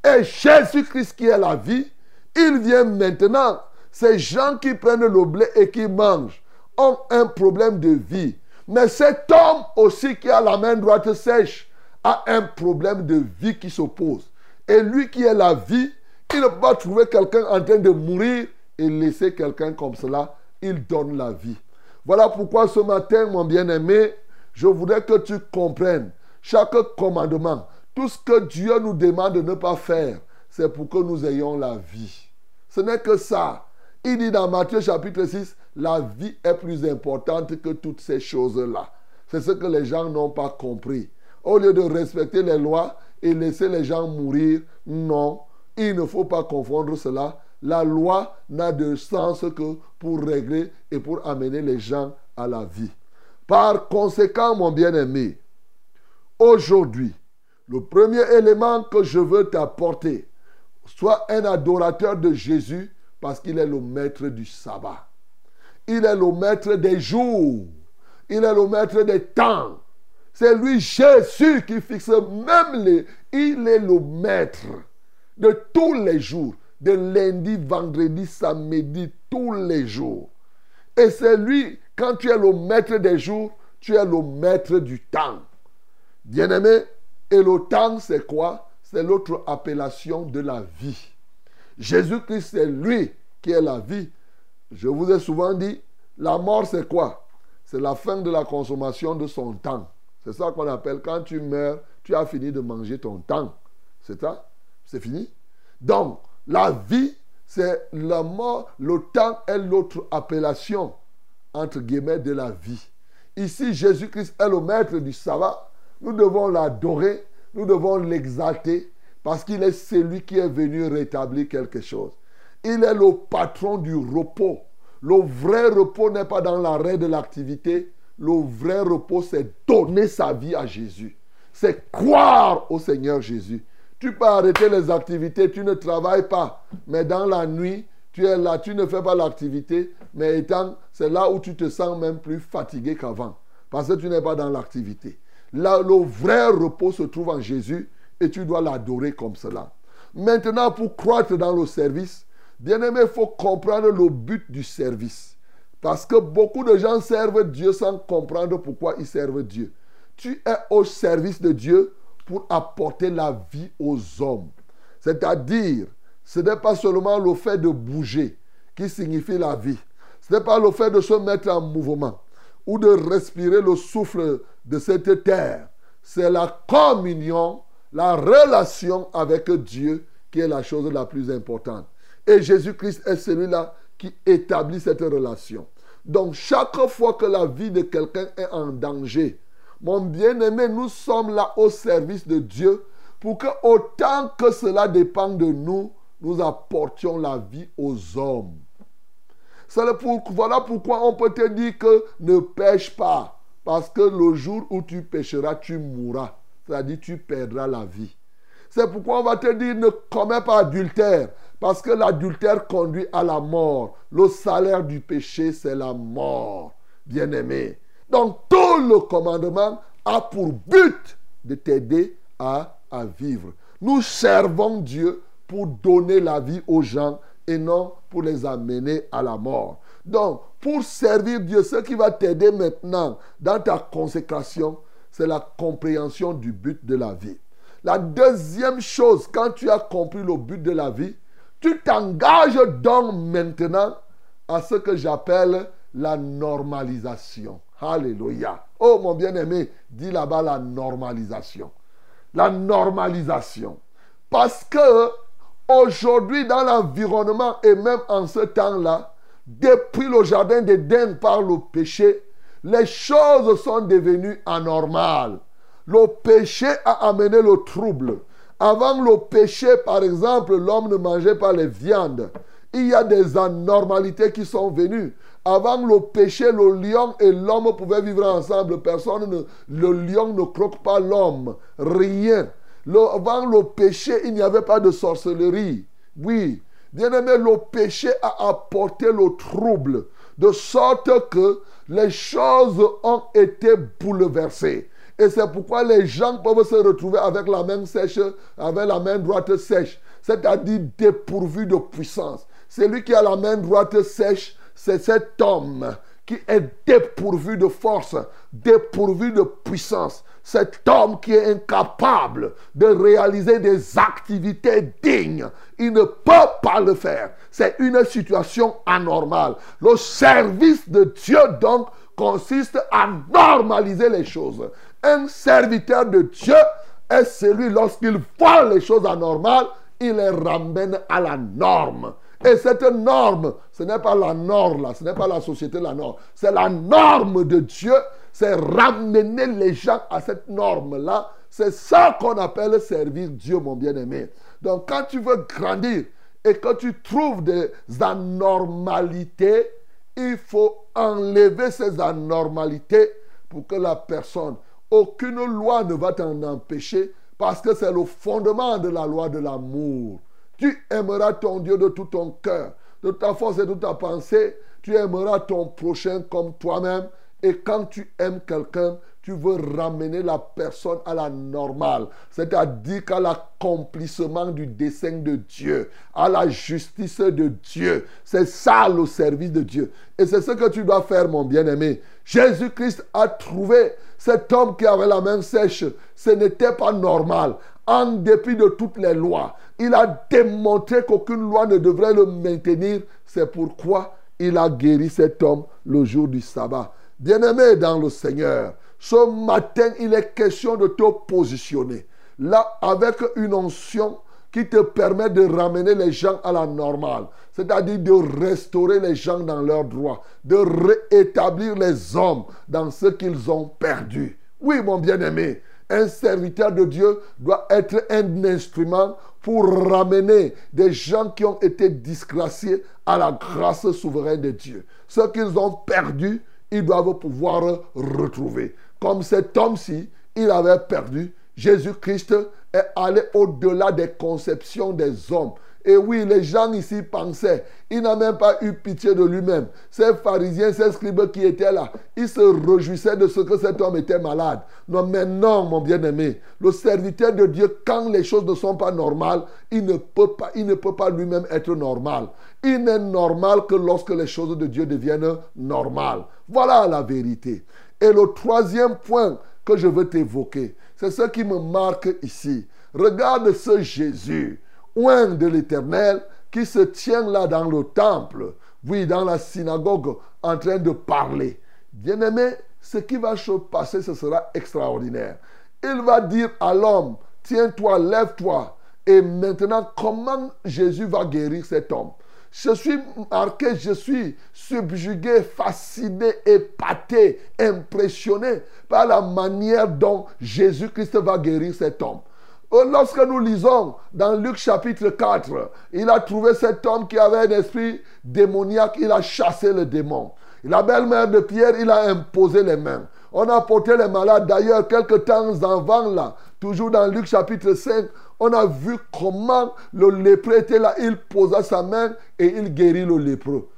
Et Jésus-Christ qui est la vie, il vient maintenant. Ces gens qui prennent le blé et qui mangent ont un problème de vie. Mais cet homme aussi qui a la main droite sèche a un problème de vie qui s'oppose. Et lui qui est la vie, il ne peut pas trouver quelqu'un en train de mourir et laisser quelqu'un comme cela. Il donne la vie. Voilà pourquoi ce matin, mon bien-aimé, je voudrais que tu comprennes chaque commandement, tout ce que Dieu nous demande de ne pas faire, c'est pour que nous ayons la vie. Ce n'est que ça. Il dit dans Matthieu chapitre 6, la vie est plus importante que toutes ces choses-là. C'est ce que les gens n'ont pas compris. Au lieu de respecter les lois et laisser les gens mourir, non, il ne faut pas confondre cela. La loi n'a de sens que pour régler et pour amener les gens à la vie. Par conséquent, mon bien-aimé, aujourd'hui, le premier élément que je veux t'apporter, sois un adorateur de Jésus parce qu'il est le maître du sabbat. Il est le maître des jours. Il est le maître des temps. C'est lui, Jésus, qui fixe même les... Il est le maître de tous les jours. De lundi, vendredi, samedi, tous les jours. Et c'est lui, quand tu es le maître des jours, tu es le maître du temps. Bien-aimé, et le temps, c'est quoi? C'est l'autre appellation de la vie. Jésus-Christ, c'est lui qui est la vie. Je vous ai souvent dit, la mort, c'est quoi? C'est la fin de la consommation de son temps. C'est ça qu'on appelle quand tu meurs, tu as fini de manger ton temps. C'est ça? C'est fini? Donc, la vie, c'est la mort. Le temps est l'autre appellation, entre guillemets, de la vie. Ici, Jésus-Christ est le maître du sabbat. Nous devons l'adorer, nous devons l'exalter, Parce qu'il est celui qui est venu rétablir quelque chose. Il est le patron du repos. Le vrai repos n'est pas dans l'arrêt de l'activité. Le vrai repos, c'est donner sa vie à Jésus. C'est croire au Seigneur Jésus. Tu peux arrêter les activités, tu ne travailles pas. Mais dans la nuit, tu es là, tu ne fais pas l'activité. Mais étant, c'est là où tu te sens même plus fatigué qu'avant. Parce que tu n'es pas dans l'activité. Là, le vrai repos se trouve en Jésus et tu dois l'adorer comme cela. Maintenant, pour croître dans le service, bien aimé, il faut comprendre le but du service. Parce que beaucoup de gens servent Dieu sans comprendre pourquoi ils servent Dieu. Tu es au service de Dieu pour apporter la vie aux hommes. C'est-à-dire, ce n'est pas seulement le fait de bouger qui signifie la vie. Ce n'est pas le fait de se mettre en mouvement ou de respirer le souffle de cette terre. C'est la communion, la relation avec Dieu qui est la chose la plus importante. Et Jésus-Christ est celui-là qui établit cette relation. Donc chaque fois que la vie de quelqu'un est en danger, mon bien-aimé, nous sommes là au service de Dieu pour que autant que cela dépend de nous, nous apportions la vie aux hommes. voilà pourquoi on peut te dire que ne pêche pas. Parce que le jour où tu pêcheras, tu mourras. C'est-à-dire tu perdras la vie. C'est pourquoi on va te dire ne commets pas adultère. Parce que l'adultère conduit à la mort. Le salaire du péché, c'est la mort. Bien-aimé. Donc tout le commandement a pour but de t'aider à, à vivre. Nous servons Dieu pour donner la vie aux gens et non pour les amener à la mort. Donc, pour servir Dieu, ce qui va t'aider maintenant dans ta consécration, c'est la compréhension du but de la vie. La deuxième chose, quand tu as compris le but de la vie, tu t'engages donc maintenant à ce que j'appelle la normalisation. Alléluia. Oh mon bien-aimé, dis là-bas la normalisation. La normalisation. Parce que aujourd'hui, dans l'environnement et même en ce temps-là, depuis le jardin d'Éden par le péché, les choses sont devenues anormales. Le péché a amené le trouble. Avant le péché, par exemple, l'homme ne mangeait pas les viandes. Il y a des anormalités qui sont venues. Avant le péché, le lion et l'homme pouvaient vivre ensemble. Personne ne, le lion ne croque pas l'homme. Rien. avant le péché, il n'y avait pas de sorcellerie. Oui. Bien aimé, le péché a apporté le trouble. De sorte que les choses ont été bouleversées. Et c'est pourquoi les gens peuvent se retrouver avec la main sèche, avec la main droite sèche, c'est-à-dire dépourvu de puissance. Celui qui a la main droite sèche, c'est cet homme qui est dépourvu de force, dépourvu de puissance. Cet homme qui est incapable de réaliser des activités dignes, il ne peut pas le faire. C'est une situation anormale. Le service de Dieu, donc, consiste à normaliser les choses. Un serviteur de Dieu est celui, lorsqu'il voit les choses anormales, il les ramène à la norme. Et cette norme, ce n'est pas la norme là, ce n'est pas la société la norme, c'est la norme de Dieu, c'est ramener les gens à cette norme-là. C'est ça qu'on appelle servir Dieu, mon bien-aimé. Donc quand tu veux grandir et que tu trouves des anormalités, il faut enlever ces anormalités pour que la personne, aucune loi ne va t'en empêcher parce que c'est le fondement de la loi de l'amour. Tu aimeras ton Dieu de tout ton cœur, de ta force et de ta pensée. Tu aimeras ton prochain comme toi-même. Et quand tu aimes quelqu'un, tu veux ramener la personne à la normale, c'est-à-dire qu'à l'accomplissement du dessein de Dieu, à la justice de Dieu. C'est ça le service de Dieu. Et c'est ce que tu dois faire, mon bien-aimé. Jésus-Christ a trouvé cet homme qui avait la main sèche. Ce n'était pas normal. En dépit de toutes les lois, il a démontré qu'aucune loi ne devrait le maintenir. C'est pourquoi il a guéri cet homme le jour du sabbat. Bien-aimé dans le Seigneur, ce matin, il est question de te positionner. Là, avec une onction qui te permet de ramener les gens à la normale. C'est-à-dire de restaurer les gens dans leurs droits. De rétablir les hommes dans ce qu'ils ont perdu. Oui, mon bien-aimé. Un serviteur de Dieu doit être un instrument pour ramener des gens qui ont été disgraciés à la grâce souveraine de Dieu. Ce qu'ils ont perdu, ils doivent pouvoir retrouver. Comme cet homme-ci, il avait perdu. Jésus-Christ est allé au-delà des conceptions des hommes. Et oui, les gens ici pensaient, il n'a même pas eu pitié de lui-même. Ces pharisiens, ces scribes qui étaient là, ils se réjouissaient de ce que cet homme était malade. Non, mais non, mon bien-aimé, le serviteur de Dieu, quand les choses ne sont pas normales, il ne peut pas, il ne peut pas lui-même être normal. Il n'est normal que lorsque les choses de Dieu deviennent normales. Voilà la vérité. Et le troisième point que je veux t'évoquer, c'est ce qui me marque ici. Regarde ce Jésus oint de l'Éternel qui se tient là dans le temple, oui, dans la synagogue, en train de parler. Bien-aimé, ce qui va se passer, ce sera extraordinaire. Il va dire à l'homme, tiens-toi, lève-toi. Et maintenant, comment Jésus va guérir cet homme? Je suis marqué, je suis subjugué, fasciné, épaté, impressionné par la manière dont Jésus-Christ va guérir cet homme. Euh, Lorsque nous lisons dans Luc chapitre 4, il a trouvé cet homme qui avait un esprit démoniaque, il a chassé le démon. La belle-mère de Pierre, il a imposé les mains. On a porté les malades. D'ailleurs, quelques temps avant là, toujours dans Luc chapitre 5, on a vu comment le lépreux était là. Il posa sa main et il guérit le lépreux.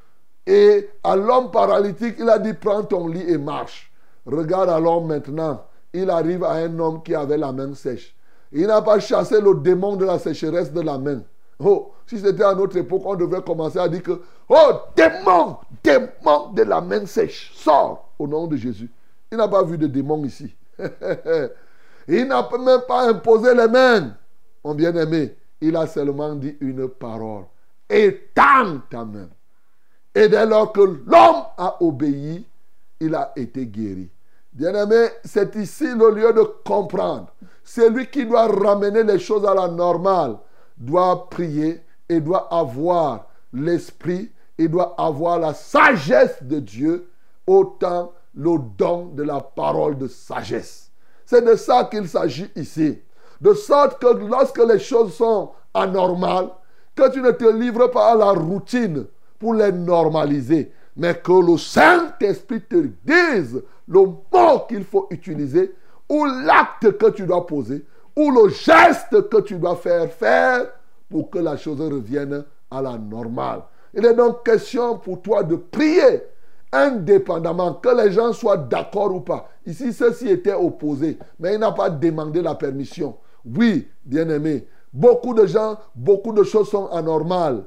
Et à l'homme paralytique, il a dit, prends ton lit et marche. Regarde alors maintenant, il arrive à un homme qui avait la main sèche. Il n'a pas chassé le démon de la sécheresse de la main. Oh, si c'était à notre époque, on devrait commencer à dire que, oh, démon, démon de la main sèche, sors au nom de Jésus. Il n'a pas vu de démon ici. il n'a même pas imposé les mains, mon bien-aimé. Il a seulement dit une parole. Étends ta main. Et dès lors que l'homme a obéi, il a été guéri. Bien-aimé, c'est ici le lieu de comprendre. Celui qui doit ramener les choses à la normale doit prier et doit avoir l'esprit et doit avoir la sagesse de Dieu, autant le don de la parole de sagesse. C'est de ça qu'il s'agit ici. De sorte que lorsque les choses sont anormales, que tu ne te livres pas à la routine pour les normaliser, mais que le Saint-Esprit te dise le mot qu'il faut utiliser, ou l'acte que tu dois poser, ou le geste que tu dois faire faire pour que la chose revienne à la normale. Il est donc question pour toi de prier indépendamment, que les gens soient d'accord ou pas. Ici, ceci était opposé, mais il n'a pas demandé la permission. Oui, bien-aimé, beaucoup de gens, beaucoup de choses sont anormales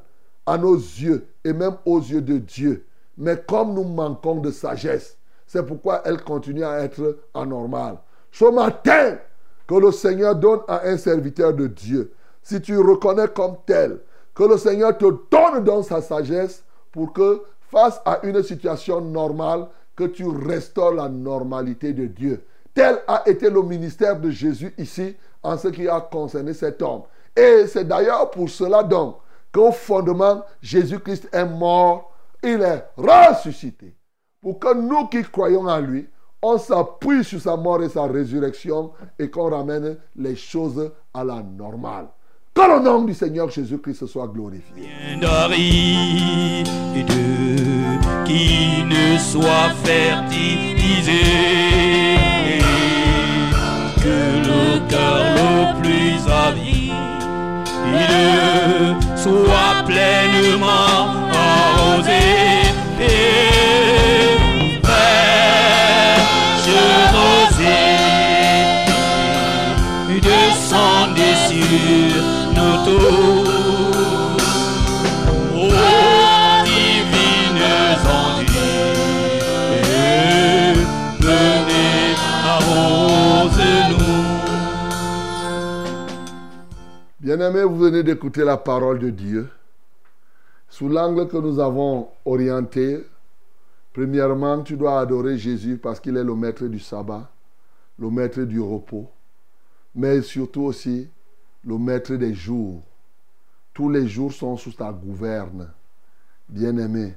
à nos yeux et même aux yeux de Dieu. Mais comme nous manquons de sagesse, c'est pourquoi elles continuent à être anormales. Ce matin, que le Seigneur donne à un serviteur de Dieu, si tu reconnais comme tel, que le Seigneur te donne dans sa sagesse pour que face à une situation normale, que tu restaures la normalité de Dieu. Tel a été le ministère de Jésus ici en ce qui a concerné cet homme. Et c'est d'ailleurs pour cela donc qu'au fondement, Jésus-Christ est mort, il est ressuscité. Pour que nous qui croyons en lui, on s'appuie sur sa mort et sa résurrection et qu'on ramène les choses à la normale. Que le nom du Seigneur Jésus-Christ soit glorifié. Qui ne soit fertilisé que le cœur le plus avide soit pleinement Bien-aimés, vous venez d'écouter la parole de Dieu. Sous l'angle que nous avons orienté, premièrement, tu dois adorer Jésus parce qu'il est le maître du sabbat, le maître du repos, mais surtout aussi le maître des jours. Tous les jours sont sous ta gouverne. Bien-aimé,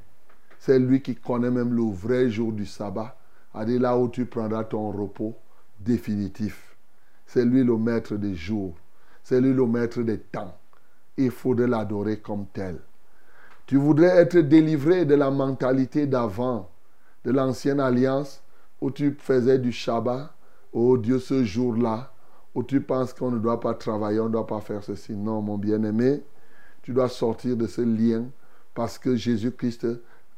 c'est lui qui connaît même le vrai jour du sabbat, à dire là où tu prendras ton repos définitif. C'est lui le maître des jours. C'est lui le maître des temps. Il faudrait l'adorer comme tel. Tu voudrais être délivré de la mentalité d'avant, de l'ancienne alliance, où tu faisais du Shabbat. Oh Dieu, ce jour-là, où tu penses qu'on ne doit pas travailler, on ne doit pas faire ceci. Non, mon bien-aimé, tu dois sortir de ce lien parce que Jésus-Christ,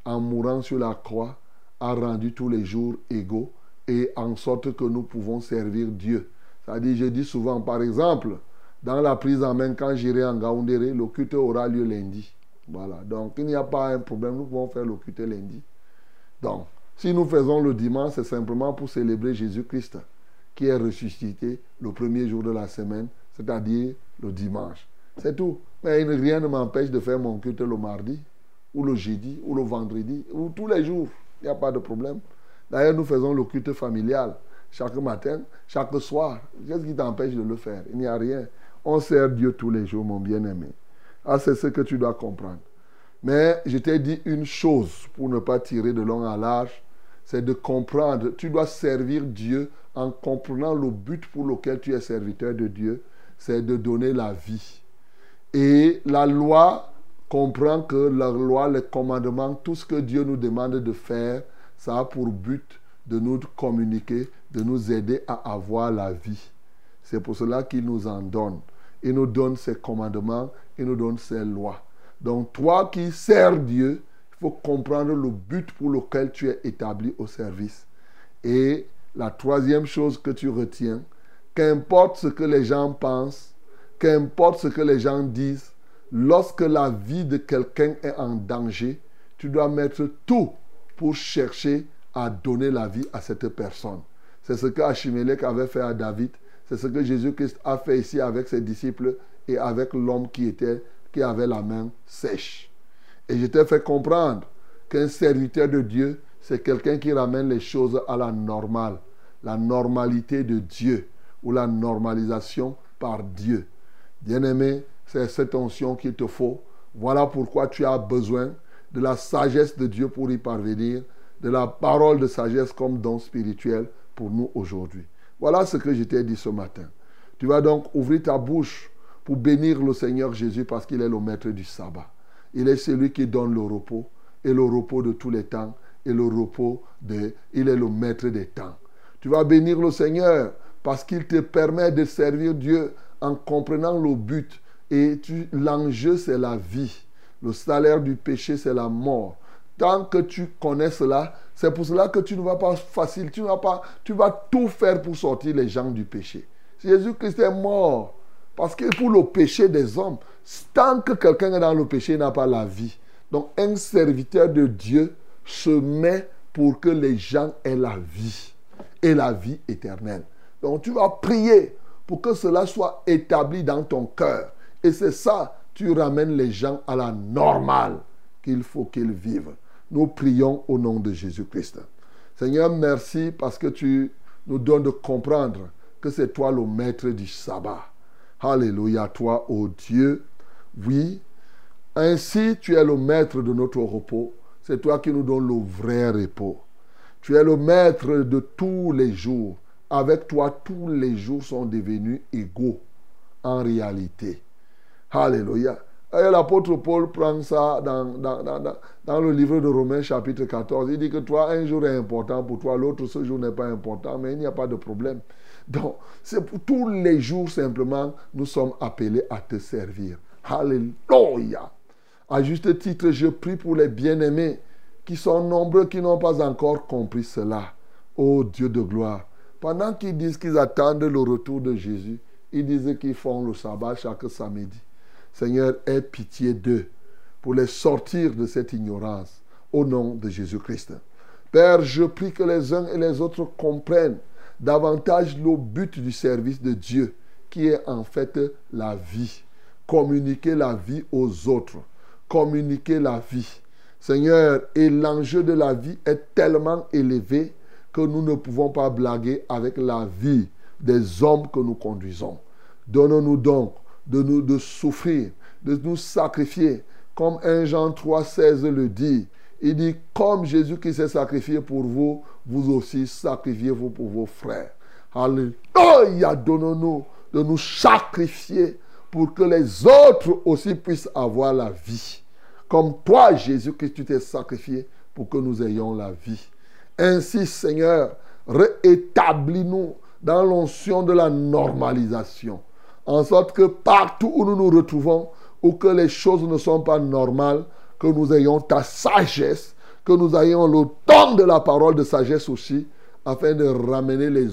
en mourant sur la croix, a rendu tous les jours égaux et en sorte que nous pouvons servir Dieu. C'est-à-dire, je dis souvent, par exemple, dans la prise en main, quand j'irai en Gaoundéré, le culte aura lieu lundi. Voilà. Donc, il n'y a pas un problème. Nous pouvons faire le lundi. Donc, si nous faisons le dimanche, c'est simplement pour célébrer Jésus-Christ qui est ressuscité le premier jour de la semaine, c'est-à-dire le dimanche. C'est tout. Mais rien ne m'empêche de faire mon culte le mardi, ou le jeudi, ou le vendredi, ou tous les jours. Il n'y a pas de problème. D'ailleurs, nous faisons le culte familial chaque matin, chaque soir. Qu'est-ce qui t'empêche de le faire? Il n'y a rien. On sert Dieu tous les jours, mon bien-aimé. Ah, c'est ce que tu dois comprendre. Mais je t'ai dit une chose pour ne pas tirer de long à large, c'est de comprendre. Tu dois servir Dieu en comprenant le but pour lequel tu es serviteur de Dieu, c'est de donner la vie. Et la loi comprend que la loi, les commandements, tout ce que Dieu nous demande de faire, ça a pour but de nous communiquer, de nous aider à avoir la vie. C'est pour cela qu'il nous en donne. Il nous donne ses commandements, il nous donne ses lois. Donc toi qui sers Dieu, il faut comprendre le but pour lequel tu es établi au service. Et la troisième chose que tu retiens, qu'importe ce que les gens pensent, qu'importe ce que les gens disent, lorsque la vie de quelqu'un est en danger, tu dois mettre tout pour chercher à donner la vie à cette personne. C'est ce que Achimelech avait fait à David. C'est ce que Jésus-Christ a fait ici avec ses disciples et avec l'homme qui était qui avait la main sèche. Et je t'ai fait comprendre qu'un serviteur de Dieu, c'est quelqu'un qui ramène les choses à la normale, la normalité de Dieu ou la normalisation par Dieu. Bien-aimé, c'est cette onction qu'il te faut. Voilà pourquoi tu as besoin de la sagesse de Dieu pour y parvenir, de la parole de sagesse comme don spirituel pour nous aujourd'hui. Voilà ce que je t'ai dit ce matin. Tu vas donc ouvrir ta bouche pour bénir le Seigneur Jésus parce qu'il est le maître du sabbat. Il est celui qui donne le repos et le repos de tous les temps et le repos de... Il est le maître des temps. Tu vas bénir le Seigneur parce qu'il te permet de servir Dieu en comprenant le but. Et l'enjeu, c'est la vie. Le salaire du péché, c'est la mort. Tant que tu connais cela, c'est pour cela que tu ne vas pas facile, tu, vas pas, tu vas tout faire pour sortir les gens du péché. Jésus-Christ est mort parce que pour le péché des hommes, tant que quelqu'un est dans le péché, il n'a pas la vie. Donc un serviteur de Dieu se met pour que les gens aient la vie et la vie éternelle. Donc tu vas prier pour que cela soit établi dans ton cœur. Et c'est ça, tu ramènes les gens à la normale qu'il faut qu'ils vivent. Nous prions au nom de Jésus-Christ. Seigneur, merci parce que tu nous donnes de comprendre que c'est toi le maître du sabbat. Alléluia, toi, ô Dieu. Oui, ainsi tu es le maître de notre repos. C'est toi qui nous donnes le vrai repos. Tu es le maître de tous les jours. Avec toi, tous les jours sont devenus égaux en réalité. Alléluia. L'apôtre Paul prend ça dans, dans, dans, dans, le livre de Romains chapitre 14. Il dit que toi, un jour est important pour toi, l'autre, ce jour n'est pas important, mais il n'y a pas de problème. Donc, c'est pour tous les jours simplement, nous sommes appelés à te servir. Alléluia. À juste titre, je prie pour les bien-aimés qui sont nombreux, qui n'ont pas encore compris cela. Ô Dieu de gloire. Pendant qu'ils disent qu'ils attendent le retour de Jésus, ils disent qu'ils font le sabbat chaque samedi. Seigneur, aie pitié d'eux pour les sortir de cette ignorance au nom de Jésus-Christ. Père, je prie que les uns et les autres comprennent davantage le but du service de Dieu, qui est en fait la vie. Communiquer la vie aux autres. Communiquer la vie. Seigneur, et l'enjeu de la vie est tellement élevé que nous ne pouvons pas blaguer avec la vie des hommes que nous conduisons. Donnons-nous donc de nous de souffrir, de nous sacrifier, comme 1 Jean 3, 16 le dit. Il dit, comme Jésus qui s'est sacrifié pour vous, vous aussi sacrifiez-vous pour vos frères. Alléluia, donne-nous de nous sacrifier pour que les autres aussi puissent avoir la vie. Comme toi, Jésus, que tu t'es sacrifié pour que nous ayons la vie. Ainsi, Seigneur, réétablis-nous dans l'onction de la normalisation. En sorte que partout où nous nous retrouvons, où que les choses ne sont pas normales, que nous ayons ta sagesse, que nous ayons le temps de la parole de sagesse aussi, afin de ramener les,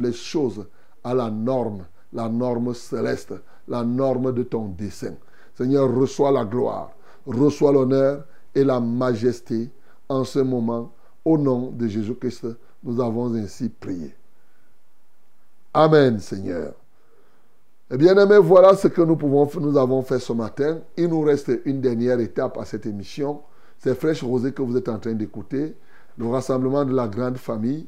les choses à la norme, la norme céleste, la norme de ton dessein. Seigneur, reçois la gloire, reçois l'honneur et la majesté en ce moment. Au nom de Jésus-Christ, nous avons ainsi prié. Amen, Seigneur. Eh bien aimé, voilà ce que nous avons fait ce matin. Il nous reste une dernière étape à cette émission. C'est Fraîche Rosée que vous êtes en train d'écouter. Le rassemblement de la grande famille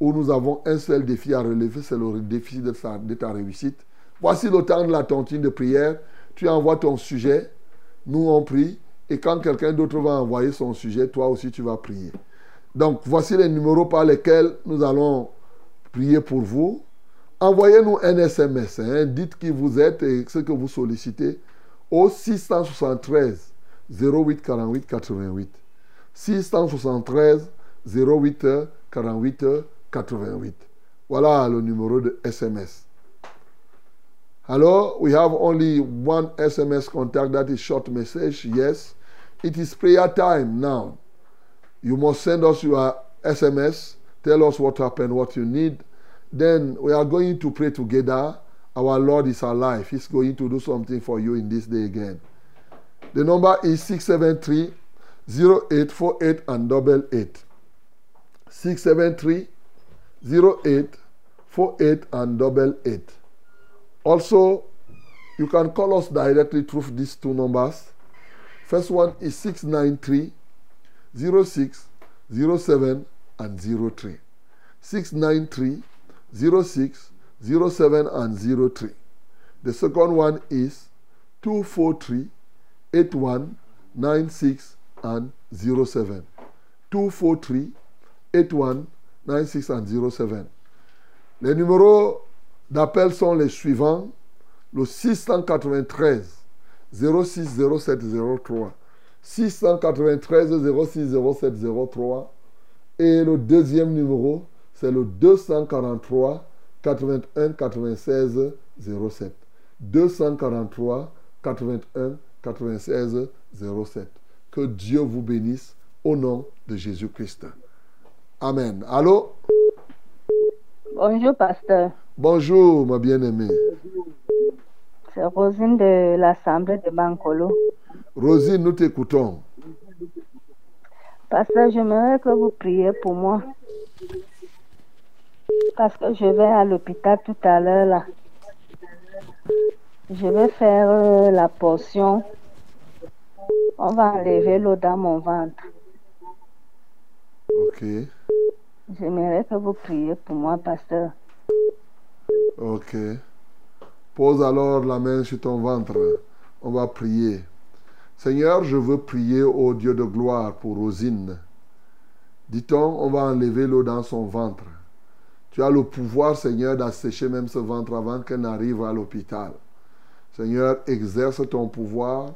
où nous avons un seul défi à relever, c'est le défi de, de ta réussite. Voici le temps de la tontine de prière. Tu envoies ton sujet, nous on prie, et quand quelqu'un d'autre va envoyer son sujet, toi aussi tu vas prier. Donc voici les numéros par lesquels nous allons prier pour vous. Envoyez-nous un SMS. Hein. Dites qui vous êtes et ce que vous sollicitez au 673 08 48 88. 673 08 48 88. Voilà le numéro de SMS. Hello, we have only one SMS contact that is short message. Yes, it is prayer time now. You must send us your SMS. Tell us what happened, what you need. Then we are going to pray together. Our Lord is alive. He's going to do something for you in this day again. The number is 673 0848 and double eight. 673 0848 and double eight. Also, you can call us directly through these two numbers. First one is 693 06 07 and 03. 693 06 07 and 03. The second one is 243 81 96 and 07. 243 81 96 and 07. Les numéros d'appel sont les suivants. Le 693 06 07 03. 693 06 07 03. Et le deuxième numéro, c'est le 243 81 96 07. 243 81 96 07. Que Dieu vous bénisse au nom de Jésus-Christ. Amen. Allô? Bonjour, pasteur. Bonjour, ma bien-aimée. C'est Rosine de l'Assemblée de Bancolo. Rosine, nous t'écoutons. Pasteur, j'aimerais que vous priez pour moi. Parce que je vais à l'hôpital tout à l'heure là. Je vais faire euh, la portion. On va enlever l'eau dans mon ventre. Ok. J'aimerais que vous priez pour moi, pasteur. Ok. Pose alors la main sur ton ventre. On va prier. Seigneur, je veux prier au Dieu de gloire pour Rosine. Dit-on, on va enlever l'eau dans son ventre. Tu as le pouvoir, Seigneur, d'assécher même ce ventre avant qu'elle n'arrive à l'hôpital. Seigneur, exerce ton pouvoir,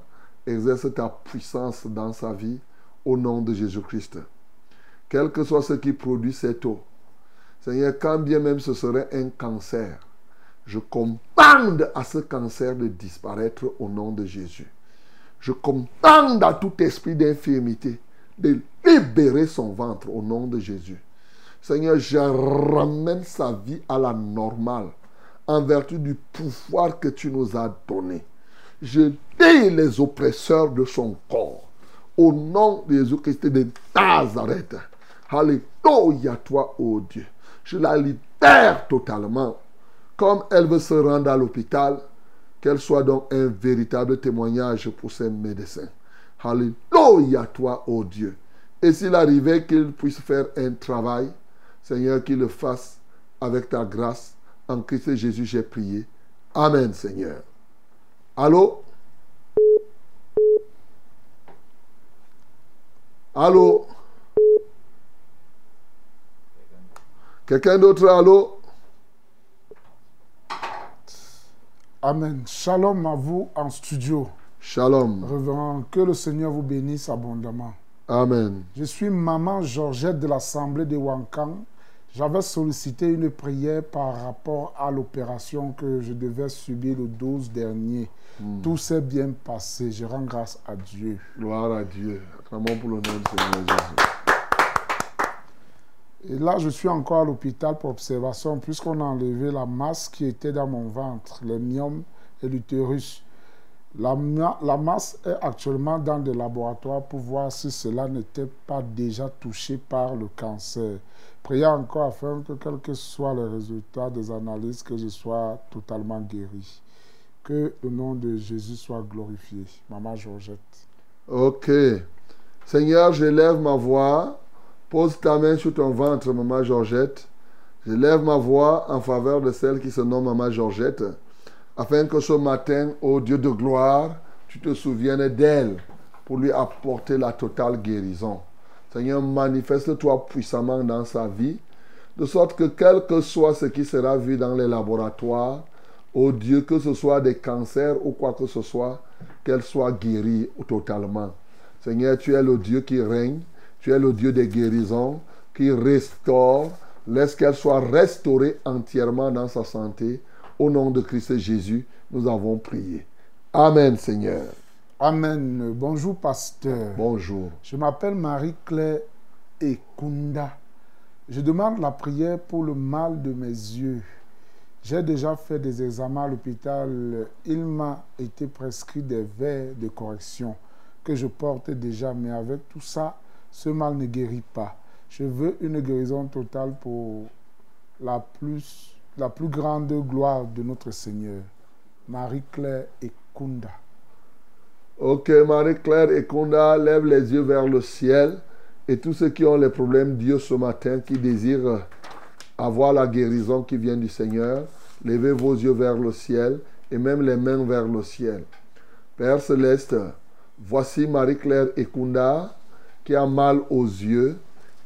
exerce ta puissance dans sa vie au nom de Jésus-Christ. Quel que soit ce qui produit cette eau. Seigneur, quand bien même ce serait un cancer, je commande à ce cancer de disparaître au nom de Jésus. Je commande à tout esprit d'infirmité de libérer son ventre au nom de Jésus. Seigneur, je ramène sa vie à la normale en vertu du pouvoir que tu nous as donné. Je dis les oppresseurs de son corps au nom de Jésus-Christ de Nazareth. Alléluia toi, ô Dieu. Je la libère totalement. Comme elle veut se rendre à l'hôpital, qu'elle soit donc un véritable témoignage pour ses médecins. Alléluia toi, ô Dieu. Et s'il arrivait qu'il puisse faire un travail, Seigneur, qu'il le fasse avec ta grâce. En Christ Jésus, j'ai prié. Amen, Seigneur. Allô? Allô? Quelqu'un d'autre, allô? Amen. Shalom à vous en studio. Shalom. Révérend, que le Seigneur vous bénisse abondamment. Amen. Je suis maman Georgette de l'Assemblée de Wankan. J'avais sollicité une prière par rapport à l'opération que je devais subir le 12 dernier. Tout s'est bien passé. Je rends grâce à Dieu. Gloire à Dieu. Acclamons pour le nom du Seigneur Jésus. Et là, je suis encore à l'hôpital pour observation, puisqu'on a enlevé la masse qui était dans mon ventre, les myomes et l'utérus. La, ma- la masse est actuellement dans des laboratoires pour voir si cela n'était pas déjà touché par le cancer. Priez encore afin que, quels que soient les résultats des analyses, que je sois totalement guéri. Que le nom de Jésus soit glorifié. Maman Georgette. Ok. Seigneur, je lève ma voix. Pose ta main sur ton ventre, maman Georgette. Je lève ma voix en faveur de celle qui se nomme maman Georgette, afin que ce matin, ô Dieu de gloire, tu te souviennes d'elle pour lui apporter la totale guérison. Seigneur, manifeste-toi puissamment dans sa vie, de sorte que quel que soit ce qui sera vu dans les laboratoires, ô Dieu, que ce soit des cancers ou quoi que ce soit, qu'elle soit guérie totalement. Seigneur, tu es le Dieu qui règne, tu es le Dieu des guérisons, qui restaure. Laisse qu'elle soit restaurée entièrement dans sa santé. Au nom de Christ Jésus, nous avons prié. Amen, Seigneur. Amen. Bonjour, pasteur. Bonjour. Je m'appelle Marie-Claire Ekunda. Je demande la prière pour le mal de mes yeux. J'ai déjà fait des examens à l'hôpital. Il m'a été prescrit des verres de correction que je porte déjà, mais avec tout ça, ce mal ne guérit pas. Je veux une guérison totale pour la plus, la plus grande gloire de notre Seigneur. Marie-Claire Ekunda. Ok, Marie-Claire et lève les yeux vers le ciel. Et tous ceux qui ont les problèmes Dieu ce matin, qui désirent avoir la guérison qui vient du Seigneur, levez vos yeux vers le ciel et même les mains vers le ciel. Père céleste, voici Marie-Claire Ekunda qui a mal aux yeux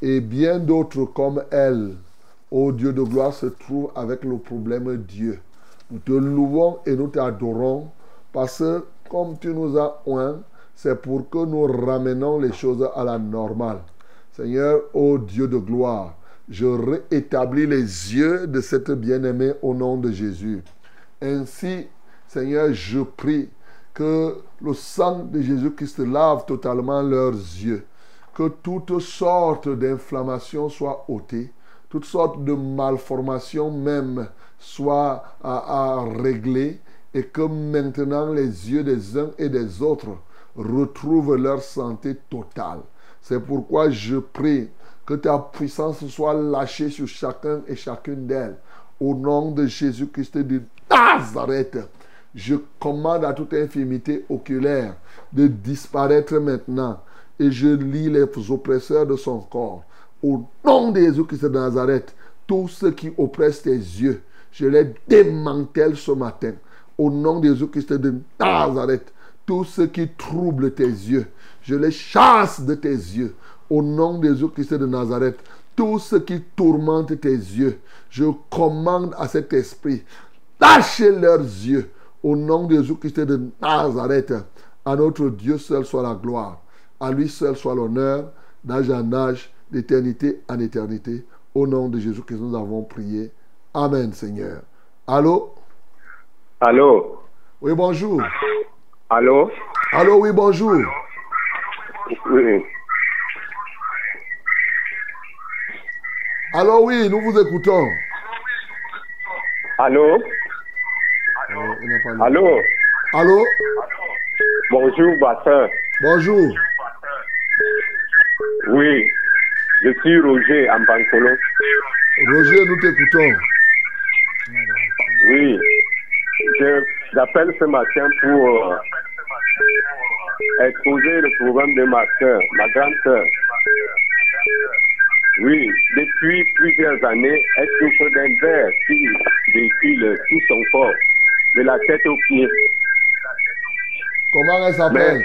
et bien d'autres comme elle, ô Dieu de gloire, se trouvent avec le problème Dieu. Nous te louons et nous t'adorons parce que comme tu nous as oint, c'est pour que nous ramenons les choses à la normale. Seigneur, ô Dieu de gloire, je rétablis les yeux de cette bien-aimée au nom de Jésus. Ainsi, Seigneur, je prie que le sang de Jésus-Christ lave totalement leurs yeux, que toutes sortes d'inflammations soient ôtées, toutes sortes de malformations même soient à régler et que maintenant les yeux des uns et des autres retrouvent leur santé totale. C'est pourquoi je prie que ta puissance soit lâchée sur chacun et chacune d'elles. Au nom de Jésus-Christ de Nazareth, je commande à toute infirmité oculaire de disparaître maintenant et je lis les oppresseurs de son corps. Au nom de Jésus-Christ de Nazareth, tous ceux qui oppressent tes yeux, je les démantèle ce matin. Au nom de Jésus-Christ de Nazareth, tous ceux qui troublent tes yeux, je les chasse de tes yeux. Au nom de Jésus-Christ de Nazareth, tous ceux qui tourmentent tes yeux, je commande à cet esprit, lâchez leurs yeux. Au nom de Jésus-Christ de Nazareth, à notre Dieu seul soit la gloire. À lui seul soit l'honneur, d'âge en âge, d'éternité en éternité. Au nom de Jésus-Christ, nous avons prié. Amen, Seigneur. Allô? Allô? Oui, bonjour. Allô? Allô, oui, bonjour. Oui. Allô, oui, nous vous écoutons. Allô? Euh, Allô? Allô? Bonjour, Bassin. Bonjour. Oui. Je suis Roger Ambankolo. Roger, nous t'écoutons. Oui. J'appelle ce matin pour euh, exposer le problème de ma soeur, ma grande soeur. Oui, depuis plusieurs années, elle souffre d'un verre qui véhicule tout son corps, de la tête aux pieds. Comment elle s'appelle?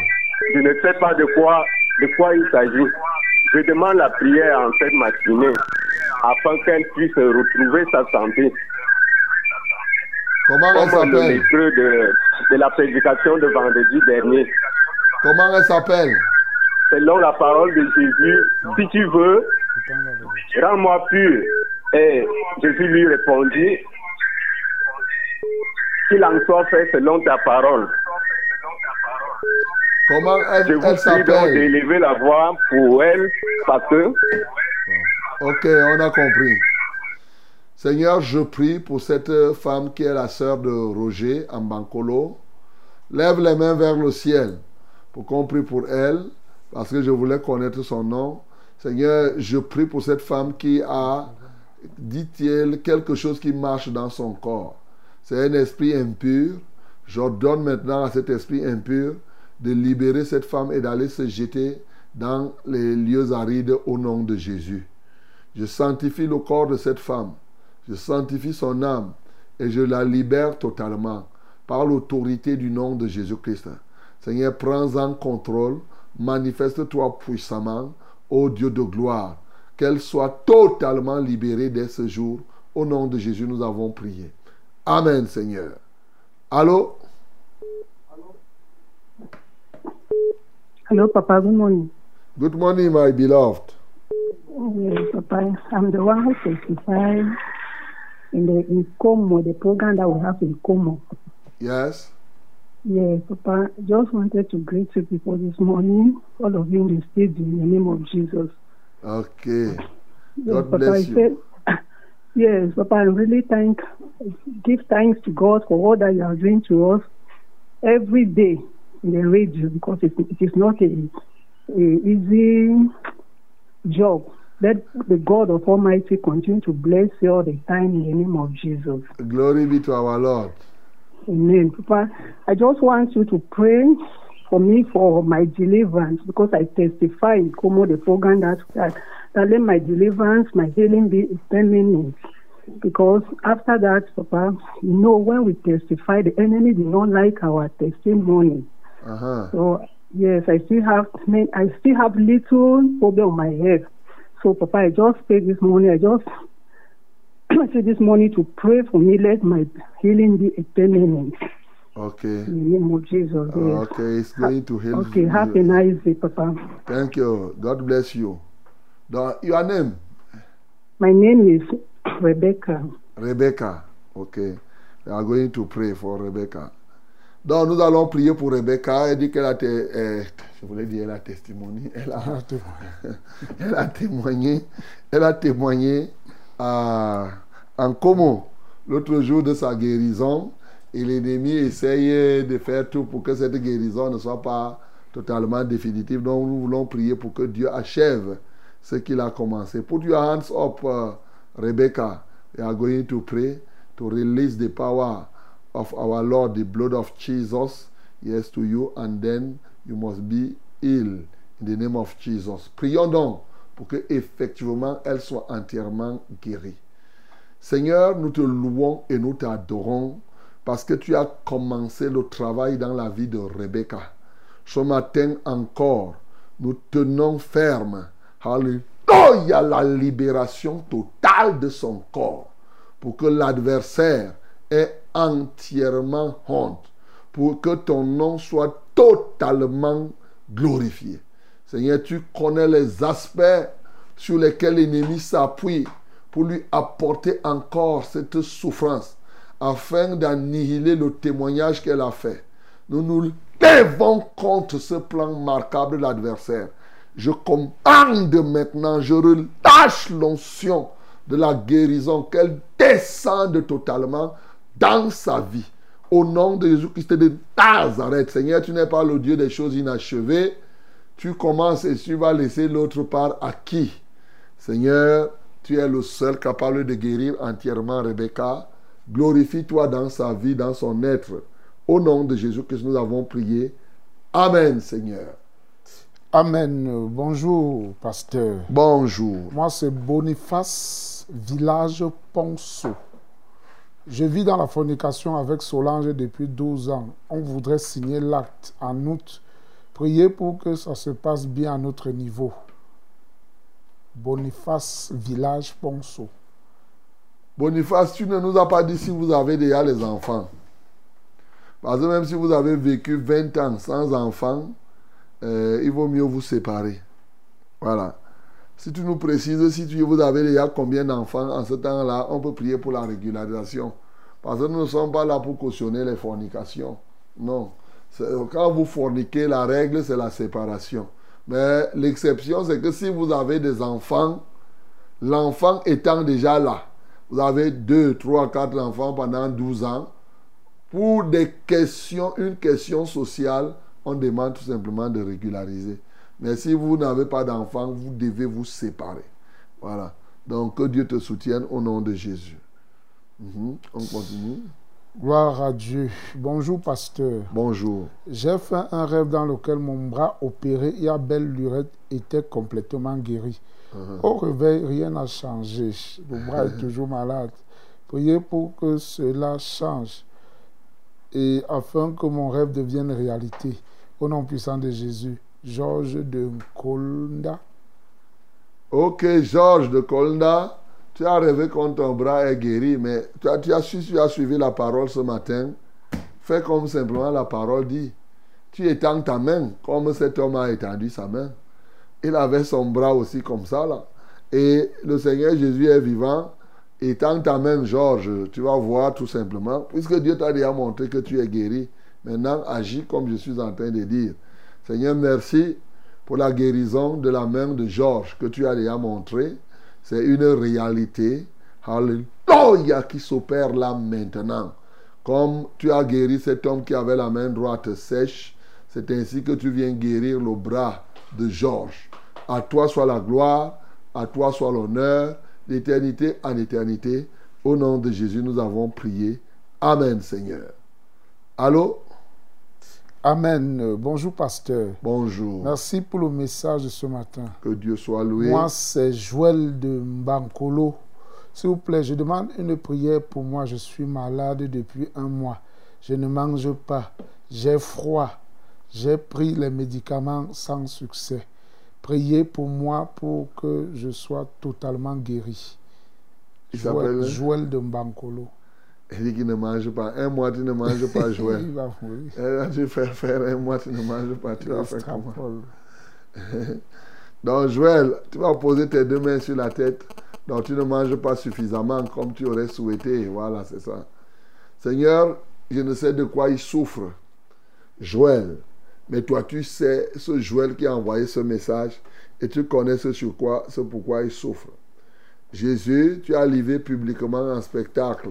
Je ne sais pas de quoi, de quoi il s'agit. Je demande la prière en cette matinée afin qu'elle puisse retrouver sa santé. Comment elle le s'appelle lépreux de, de la prédication de vendredi dernier. Comment elle s'appelle Selon la parole de Jésus, si tu veux, rends-moi pur. Et Jésus lui répondit, qu'il en soit fait selon ta parole. Comment Je elle, vous elle prie donc s'appelle d'élever la voix pour elle, parce que Ok, on a compris. Seigneur, je prie pour cette femme qui est la sœur de Roger en Bancolo. Lève les mains vers le ciel pour qu'on prie pour elle, parce que je voulais connaître son nom. Seigneur, je prie pour cette femme qui a, dit-il, quelque chose qui marche dans son corps. C'est un esprit impur. J'ordonne maintenant à cet esprit impur de libérer cette femme et d'aller se jeter dans les lieux arides au nom de Jésus. Je sanctifie le corps de cette femme. Je sanctifie son âme et je la libère totalement par l'autorité du nom de Jésus-Christ. Seigneur, prends-en contrôle, manifeste-toi puissamment, ô Dieu de gloire. Qu'elle soit totalement libérée dès ce jour. Au nom de Jésus, nous avons prié. Amen, Seigneur. Allô? Hello, Papa. Good morning. Good morning, my beloved. Yes, Papa. I'm the one who in the in Como, the program that we have in Como. Yes? Yes, Papa. Just wanted to greet you people this morning, all of you in the stage, in the name of Jesus. Okay. Yes, God Papa, bless I you. said, yes, Papa, I really thank, give thanks to God for all that you are doing to us every day in the radio because it, it is not a, a easy job. Let the God of Almighty continue to bless you all the time in the name of Jesus. Glory be to our Lord. Amen. Papa, I just want you to pray for me for my deliverance because I testify in Como, the program that, that, that let my deliverance, my healing be permanent. Because after that, Papa, you know, when we testify, the enemy did not like our testimony. Uh-huh. So yes, I still have I still have little problem on my head. So Papa, I just prayed this morning. I just said this morning to pray for me. Let my healing be a permanent. Okay. In the name of Jesus. yes. Okay, it's going to heal Okay, you. have a nice day, Papa. Thank you. God bless you. The- your name? My name is Rebecca. Rebecca. Okay. We are going to pray for Rebecca. Donc, nous allons prier pour Rebecca. Elle dit qu'elle a, té- euh, je voulais dire, elle a a, elle a témoigné. Elle a témoigné à- en Como l'autre jour de sa guérison. Et l'ennemi essaye de faire tout pour que cette guérison ne soit pas totalement définitive. Donc, nous voulons prier pour que Dieu achève ce qu'il a commencé. Put your hands up, uh, Rebecca. We are going to pray to release the power of our Lord, the blood of Jesus, yes, to you, and then you must be healed in the name of Jesus. Prions donc pour que effectivement elle soit entièrement guérie. Seigneur, nous te louons et nous t'adorons parce que tu as commencé le travail dans la vie de Rebecca. Ce matin encore, nous tenons ferme. Alléluia, la libération totale de son corps pour que l'adversaire ait entièrement honte, pour que ton nom soit totalement glorifié. Seigneur, tu connais les aspects sur lesquels l'ennemi s'appuie pour lui apporter encore cette souffrance, afin d'annihiler le témoignage qu'elle a fait. Nous nous levons contre ce plan marquable de l'adversaire. Je commande maintenant, je relâche l'onction de la guérison, qu'elle descende totalement dans sa vie. Au nom de Jésus-Christ de Nazareth, Seigneur, tu n'es pas le Dieu des choses inachevées. Tu commences et tu vas laisser l'autre part à qui? Seigneur, tu es le seul capable de guérir entièrement Rebecca. Glorifie-toi dans sa vie, dans son être. Au nom de Jésus-Christ, nous avons prié. Amen, Seigneur. Amen. Bonjour, pasteur. Bonjour. Moi, c'est Boniface, village Ponceau. Je vis dans la fornication avec Solange depuis 12 ans. On voudrait signer l'acte en août. Priez pour que ça se passe bien à notre niveau. Boniface, village Ponceau. Boniface, tu ne nous as pas dit si vous avez déjà les enfants. Parce que même si vous avez vécu 20 ans sans enfants, euh, il vaut mieux vous séparer. Voilà. Si tu nous précises, si tu, vous avez déjà combien d'enfants en ce temps-là, on peut prier pour la régularisation. Parce que nous ne sommes pas là pour cautionner les fornications. Non. Quand vous forniquez, la règle, c'est la séparation. Mais l'exception, c'est que si vous avez des enfants, l'enfant étant déjà là, vous avez 2, 3, 4 enfants pendant 12 ans, pour des questions, une question sociale, on demande tout simplement de régulariser. Mais si vous n'avez pas d'enfants, vous devez vous séparer. Voilà. Donc que Dieu te soutienne au nom de Jésus. Mhm. On continue. Gloire à Dieu. Bonjour, pasteur. Bonjour. J'ai fait un rêve dans lequel mon bras opéré et à belle lurette était complètement guéri. Mhm. Au réveil, rien n'a changé. Le bras est toujours malade. Priez pour que cela change et afin que mon rêve devienne réalité. Au nom puissant de Jésus. Georges de Nkolda. Ok, Georges de Kolda, tu as rêvé quand ton bras est guéri, mais tu as, tu as suivi la parole ce matin. Fais comme simplement la parole dit. Tu étends ta main, comme cet homme a étendu sa main. Il avait son bras aussi comme ça, là. Et le Seigneur Jésus est vivant. Étends ta main, Georges, tu vas voir tout simplement. Puisque Dieu t'a déjà montré que tu es guéri, maintenant agis comme je suis en train de dire. Seigneur, merci pour la guérison de la main de Georges que tu as déjà montré. C'est une réalité. Alléluia qui s'opère là maintenant. Comme tu as guéri cet homme qui avait la main droite sèche, c'est ainsi que tu viens guérir le bras de Georges. À toi soit la gloire, à toi soit l'honneur, d'éternité en éternité. Au nom de Jésus, nous avons prié. Amen, Seigneur. Allô? Amen. Bonjour, pasteur. Bonjour. Merci pour le message de ce matin. Que Dieu soit loué. Moi, c'est Joël de Mbankolo. S'il vous plaît, je demande une prière pour moi. Je suis malade depuis un mois. Je ne mange pas. J'ai froid. J'ai pris les médicaments sans succès. Priez pour moi pour que je sois totalement guéri. Joël de Mbankolo. Il dit qu'il ne mange pas. Un mois, tu ne manges pas, Il Joël. va mourir. Eh, Tu fais faire un mois, tu ne manges pas. Tu Il vas faire comment. Donc, Joël, tu vas poser tes deux mains sur la tête. Donc, tu ne manges pas suffisamment comme tu aurais souhaité. Voilà, c'est ça. Seigneur, je ne sais de quoi il souffre. Joël. Mais toi, tu sais ce Joël qui a envoyé ce message et tu connais ce sur quoi, ce pourquoi il souffre. Jésus, tu as livré publiquement en spectacle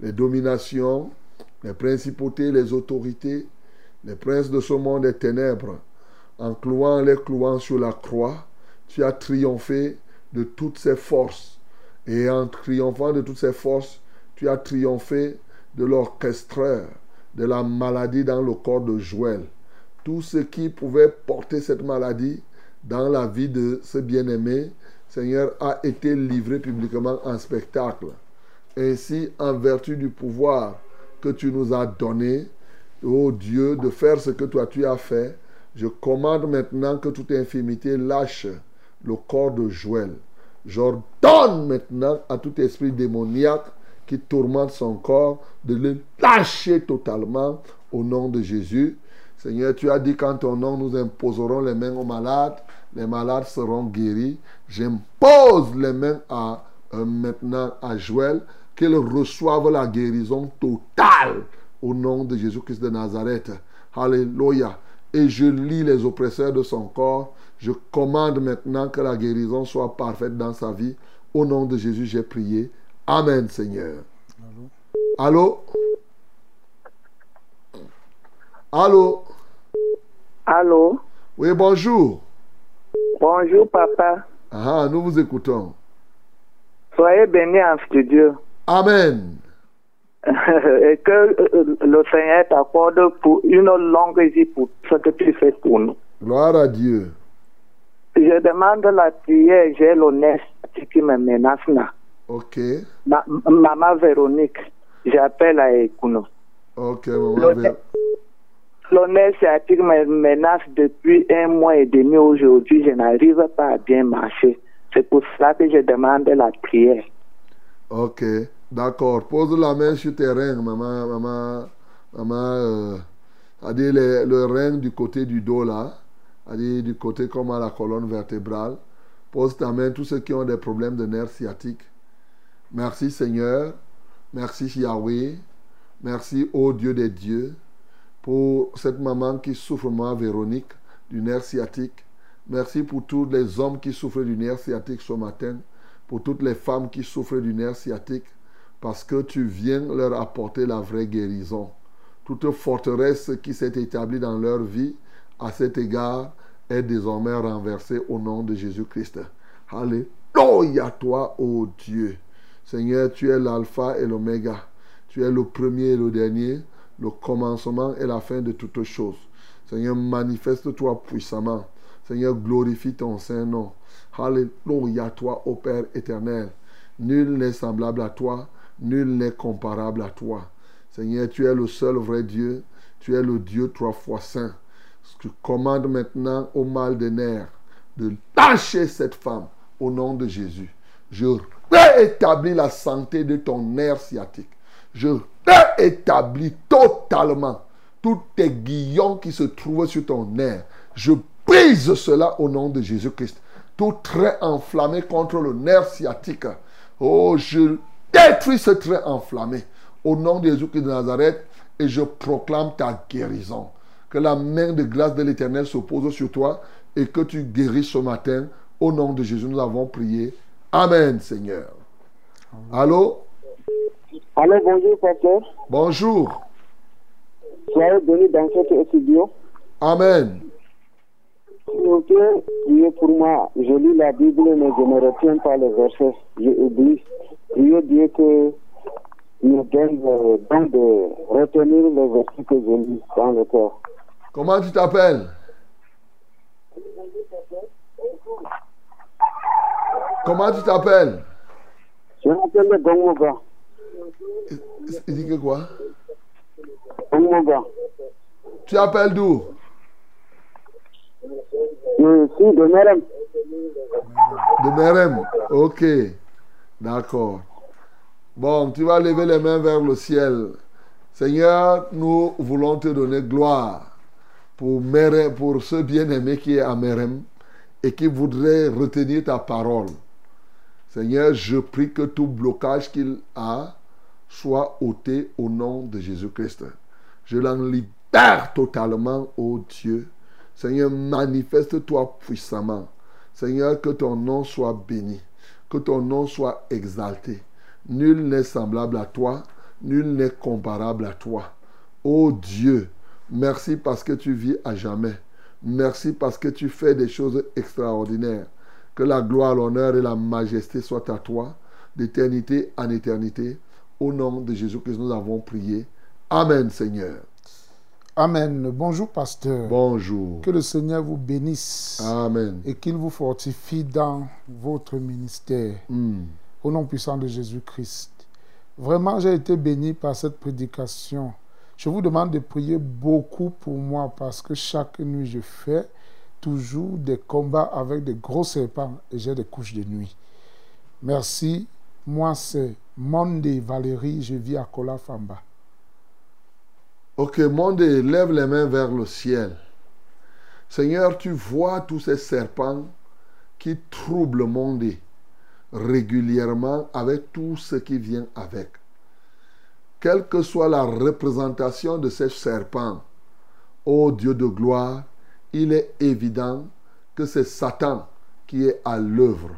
les dominations, les principautés, les autorités, les princes de ce monde des ténèbres. En clouant les clouant sur la croix, tu as triomphé de toutes ces forces. Et en triomphant de toutes ces forces, tu as triomphé de l'orchestreur, de la maladie dans le corps de Joël. Tout ce qui pouvait porter cette maladie dans la vie de ce bien-aimé, Seigneur, a été livré publiquement en spectacle. Ainsi, en vertu du pouvoir que tu nous as donné, ô Dieu, de faire ce que toi tu as fait, je commande maintenant que toute infirmité lâche le corps de Joël. J'ordonne maintenant à tout esprit démoniaque qui tourmente son corps de le lâcher totalement au nom de Jésus. Seigneur, tu as dit qu'en ton nom, nous imposerons les mains aux malades, les malades seront guéris. J'impose les mains euh, maintenant à Joël, qu'il reçoive la guérison totale au nom de Jésus-Christ de Nazareth. Alléluia. Et je lis les oppresseurs de son corps. Je commande maintenant que la guérison soit parfaite dans sa vie. Au nom de Jésus, j'ai prié. Amen, Seigneur. Allô? Allô? Allô? Oui, bonjour. Bonjour, papa. Ah, nous vous écoutons. Soyez bénis en studio. Amen. Et que euh, le Seigneur t'accorde pour une longue vie pour ce que tu fais pour nous. Gloire à Dieu. Je demande la prière, j'ai l'honneur qui me menace là. Ok. Ma- maman Véronique, j'appelle à Ekuno. Ok, maman. L'honneur Vé- l'honneur sciatique me menace depuis un mois et demi aujourd'hui. Je n'arrive pas à bien marcher. C'est pour cela que je demande la prière. Ok. D'accord. Pose la main sur tes reins, maman. Maman. Maman. Euh, les- le rein du côté du dos là. C'est-à-dire du côté comme à la colonne vertébrale. Pose ta main, tous ceux qui ont des problèmes de nerfs sciatiques. Merci Seigneur. Merci Yahweh. Merci, ô Dieu des dieux, pour cette maman qui souffre, moi, Véronique, du nerf sciatique. Merci pour tous les hommes qui souffrent du nerf sciatique ce matin, pour toutes les femmes qui souffrent du nerf sciatique, parce que tu viens leur apporter la vraie guérison. Toute forteresse qui s'est établie dans leur vie, à cet égard, est désormais renversée au nom de Jésus-Christ. Alléluia toi, ô Dieu. Seigneur, tu es l'alpha et l'oméga. Tu es le premier et le dernier, le commencement et la fin de toutes choses. Seigneur, manifeste-toi puissamment. Seigneur, glorifie ton Saint-Nom. Alléluia toi, ô Père éternel. Nul n'est semblable à toi, nul n'est comparable à toi. Seigneur, tu es le seul vrai Dieu. Tu es le Dieu trois fois saint. Je commande maintenant au mal des nerfs de lâcher cette femme au nom de Jésus. Je rétablis la santé de ton nerf sciatique. Je rétablis totalement tous tes guillons qui se trouvent sur ton nerf. Je brise cela au nom de Jésus-Christ. Tout trait enflammé contre le nerf sciatique. Oh, je détruis ce trait enflammé au nom de Jésus-Christ de Nazareth et je proclame ta guérison. Que la main de grâce de l'Éternel se pose sur toi et que tu guéris ce matin. Au nom de Jésus, nous avons prié. Amen, Seigneur. Allô? Allô, bonjour, pasteur. Bonjour. Soyez bénis dans cet studio. Amen. Priez pour moi. Je lis la Bible, mais je ne retiens pas les versets. Je oublie. Priez Dieu que me donne le don de retenir les versets que je lis dans le cœur. Comment tu t'appelles? Comment tu t'appelles? Je m'appelle Gongmoga. Il dit que quoi? Gongmoga. Tu appelles d'où? Suis de Merem. De Merem. Ok. D'accord. Bon, tu vas lever les mains vers le ciel. Seigneur, nous voulons te donner gloire pour, Merem, pour ce bien-aimé qui est à Merem et qui voudrait retenir ta parole. Seigneur, je prie que tout blocage qu'il a soit ôté au nom de Jésus-Christ. Je l'en libère totalement, ô Dieu. Seigneur, manifeste-toi puissamment. Seigneur, que ton nom soit béni, que ton nom soit exalté. Nul n'est semblable à toi, nul n'est comparable à toi. Ô Dieu, merci parce que tu vis à jamais. Merci parce que tu fais des choses extraordinaires. Que la gloire, l'honneur et la majesté soient à toi, d'éternité en éternité. Au nom de Jésus-Christ, nous avons prié. Amen, Seigneur. Amen. Bonjour, pasteur. Bonjour. Que le Seigneur vous bénisse. Amen. Et qu'il vous fortifie dans votre ministère. Mm. Au nom puissant de Jésus-Christ. Vraiment, j'ai été béni par cette prédication. Je vous demande de prier beaucoup pour moi parce que chaque nuit, je fais toujours des combats avec des gros serpents et j'ai des couches de nuit. Merci. Moi, c'est Monday Valérie. Je vis à Kolafamba. Ok, monde, lève les mains vers le ciel. Seigneur, tu vois tous ces serpents qui troublent le monde régulièrement avec tout ce qui vient avec. Quelle que soit la représentation de ces serpents, ô Dieu de gloire, il est évident que c'est Satan qui est à l'œuvre,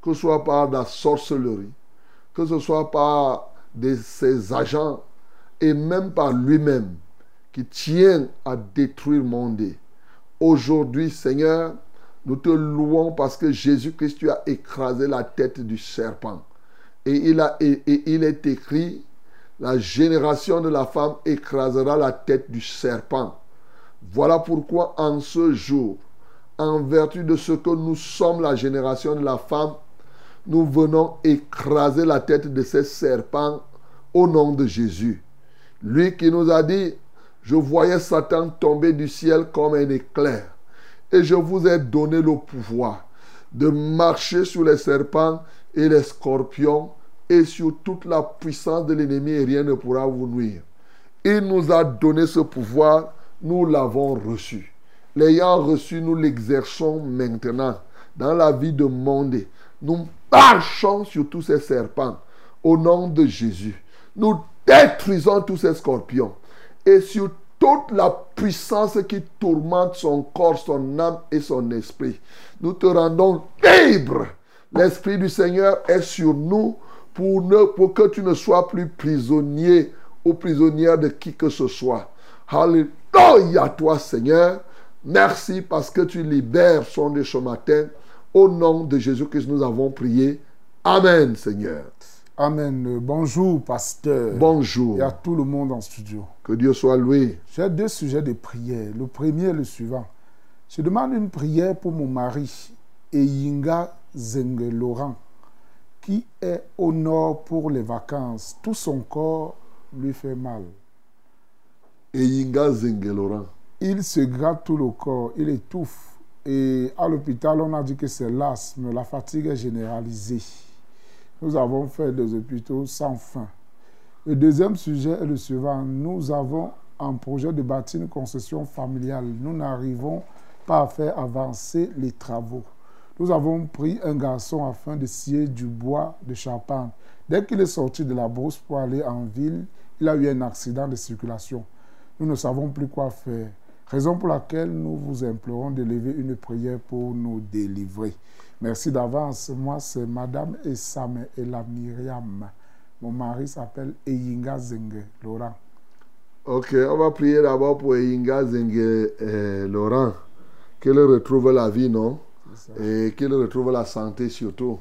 que ce soit par la sorcellerie, que ce soit par de ses agents et même par lui-même qui tient à détruire le monde. Aujourd'hui, Seigneur, nous te louons parce que Jésus-Christ, tu as écrasé la tête du serpent. Et il, a, et il est écrit, la génération de la femme écrasera la tête du serpent. Voilà pourquoi en ce jour, en vertu de ce que nous sommes la génération de la femme, nous venons écraser la tête de ces serpents au nom de Jésus. Lui qui nous a dit, je voyais Satan tomber du ciel comme un éclair. Et je vous ai donné le pouvoir de marcher sur les serpents et les scorpions et sur toute la puissance de l'ennemi et rien ne pourra vous nuire. Il nous a donné ce pouvoir, nous l'avons reçu. L'ayant reçu, nous l'exerçons maintenant dans la vie de monde. Nous marchons sur tous ces serpents au nom de Jésus. Nous détruisons tous ces scorpions et sur toute la puissance qui tourmente son corps, son âme et son esprit. Nous te rendons libre. L'Esprit du Seigneur est sur nous pour, ne, pour que tu ne sois plus prisonnier ou prisonnière de qui que ce soit. Alléluia toi Seigneur. Merci parce que tu libères son de ce matin. Au nom de Jésus-Christ, nous avons prié. Amen Seigneur. Amen. Bonjour, pasteur. Bonjour. Et à tout le monde en studio. Que Dieu soit loué. J'ai deux sujets de prière. Le premier est le suivant. Je demande une prière pour mon mari, Eyinga Zenge Laurent, qui est au nord pour les vacances. Tout son corps lui fait mal. Eyinga Zenge Laurent. Il se gratte tout le corps, il étouffe. Et à l'hôpital, on a dit que c'est l'asthme, la fatigue est généralisée. Nous avons fait des hôpitaux sans fin. Le deuxième sujet est le suivant. Nous avons un projet de bâtir une concession familiale. Nous n'arrivons pas à faire avancer les travaux. Nous avons pris un garçon afin de scier du bois de charpente. Dès qu'il est sorti de la brousse pour aller en ville, il a eu un accident de circulation. Nous ne savons plus quoi faire. Raison pour laquelle nous vous implorons de lever une prière pour nous délivrer. Merci d'avance. Moi, c'est Madame Essame et la Myriam. Mon mari s'appelle Eyinga Zenge Laurent. Ok, on va prier d'abord pour Eyinga Zenge euh, Laurent. Qu'il retrouve la vie, non? Et qu'il retrouve la santé surtout.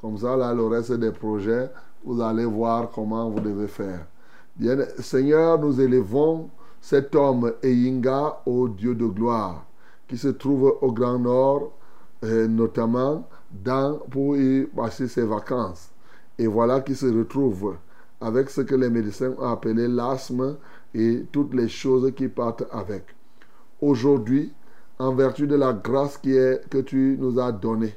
Comme ça, là, le reste des projets, vous allez voir comment vous devez faire. Bien, Seigneur, nous élevons cet homme Eyinga au Dieu de gloire qui se trouve au Grand Nord, euh, notamment dans, pour y passer ses vacances. Et voilà qu'il se retrouve avec ce que les médecins ont appelé l'asthme et toutes les choses qui partent avec. Aujourd'hui, en vertu de la grâce qui est, que tu nous as donnée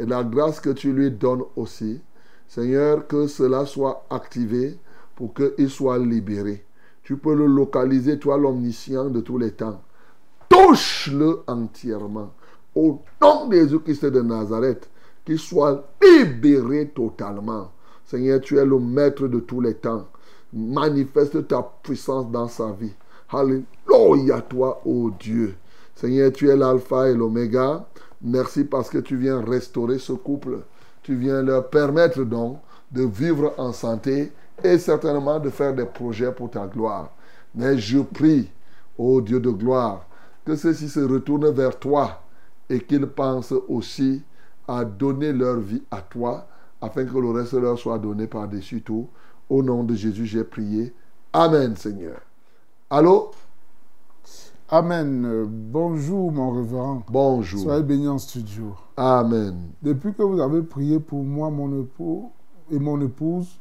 et la grâce que tu lui donnes aussi, Seigneur, que cela soit activé pour qu'il soit libéré. Tu peux le localiser, toi l'omniscient de tous les temps. Touche-le entièrement. Au nom de Jésus-Christ de Nazareth, qu'il soit libéré totalement. Seigneur, tu es le maître de tous les temps. Manifeste ta puissance dans sa vie. Alléluia toi, ô Dieu. Seigneur, tu es l'alpha et l'oméga. Merci parce que tu viens restaurer ce couple. Tu viens leur permettre donc de vivre en santé et certainement de faire des projets pour ta gloire. Mais je prie, ô Dieu de gloire, que ceux-ci se retournent vers toi et qu'ils pensent aussi à donner leur vie à toi afin que le reste leur soit donné par-dessus tout. Au nom de Jésus, j'ai prié. Amen, Seigneur. Allô? Amen. Bonjour, mon révérend. Bonjour. Soyez bénis en studio. Amen. Depuis que vous avez prié pour moi, mon époux et mon épouse,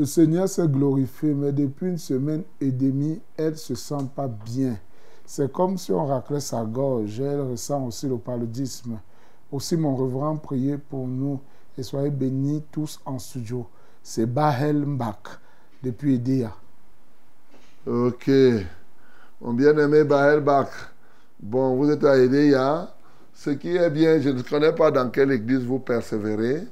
le Seigneur s'est glorifié, mais depuis une semaine et demie, elle ne se sent pas bien. C'est comme si on raclait sa gorge. Elle ressent aussi le paludisme. Aussi, mon révérend, priez pour nous et soyez bénis tous en studio. C'est Bahel Mbak, depuis Edea. Ok. Mon bien-aimé Bahel Bach. Bon, vous êtes à Edea. Ce qui est bien, je ne connais pas dans quelle église vous persévérez.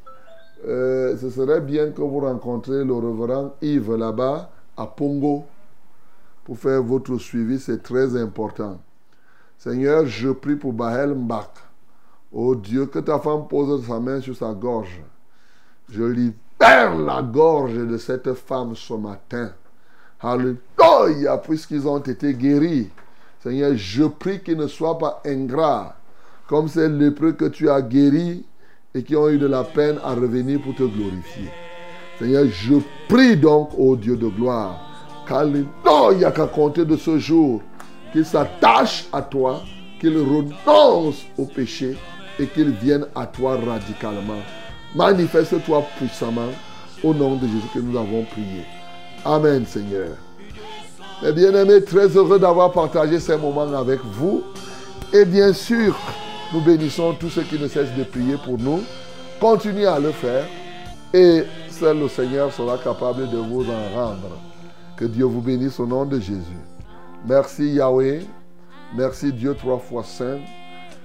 Euh, ce serait bien que vous rencontriez le révérend Yves là-bas à Pongo pour faire votre suivi, c'est très important. Seigneur, je prie pour Bahel Mbak. Oh Dieu, que ta femme pose sa main sur sa gorge. Je libère la gorge de cette femme ce matin. Alléluia, puisqu'ils ont été guéris. Seigneur, je prie qu'ils ne soient pas ingrats, comme ces lépreux que tu as guéris et qui ont eu de la peine à revenir pour te glorifier. Seigneur, je prie donc, ô Dieu de gloire, qu'Alléluia, qu'à compter de ce jour, qu'ils s'attachent à toi, qu'ils renoncent au péché et qu'ils viennent à toi radicalement. Manifeste-toi puissamment au nom de Jésus que nous avons prié. Amen, Seigneur. Mes bien-aimés, très heureux d'avoir partagé ces moments avec vous. Et bien sûr, nous bénissons tous ceux qui ne cessent de prier pour nous. Continuez à le faire. Et seul le Seigneur sera capable de vous en rendre. Que Dieu vous bénisse au nom de Jésus. Merci Yahweh. Merci Dieu trois fois saint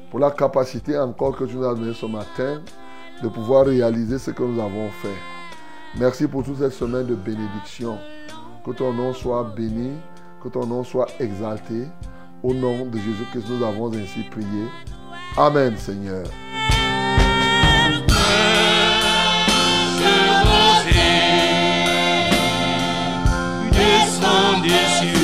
pour la capacité encore que tu nous as donnée ce matin de pouvoir réaliser ce que nous avons fait. Merci pour toute cette semaine de bénédiction. Que ton nom soit béni, que ton nom soit exalté. Au nom de Jésus-Christ, nous avons ainsi prié. Amen, Seigneur. Descendez sur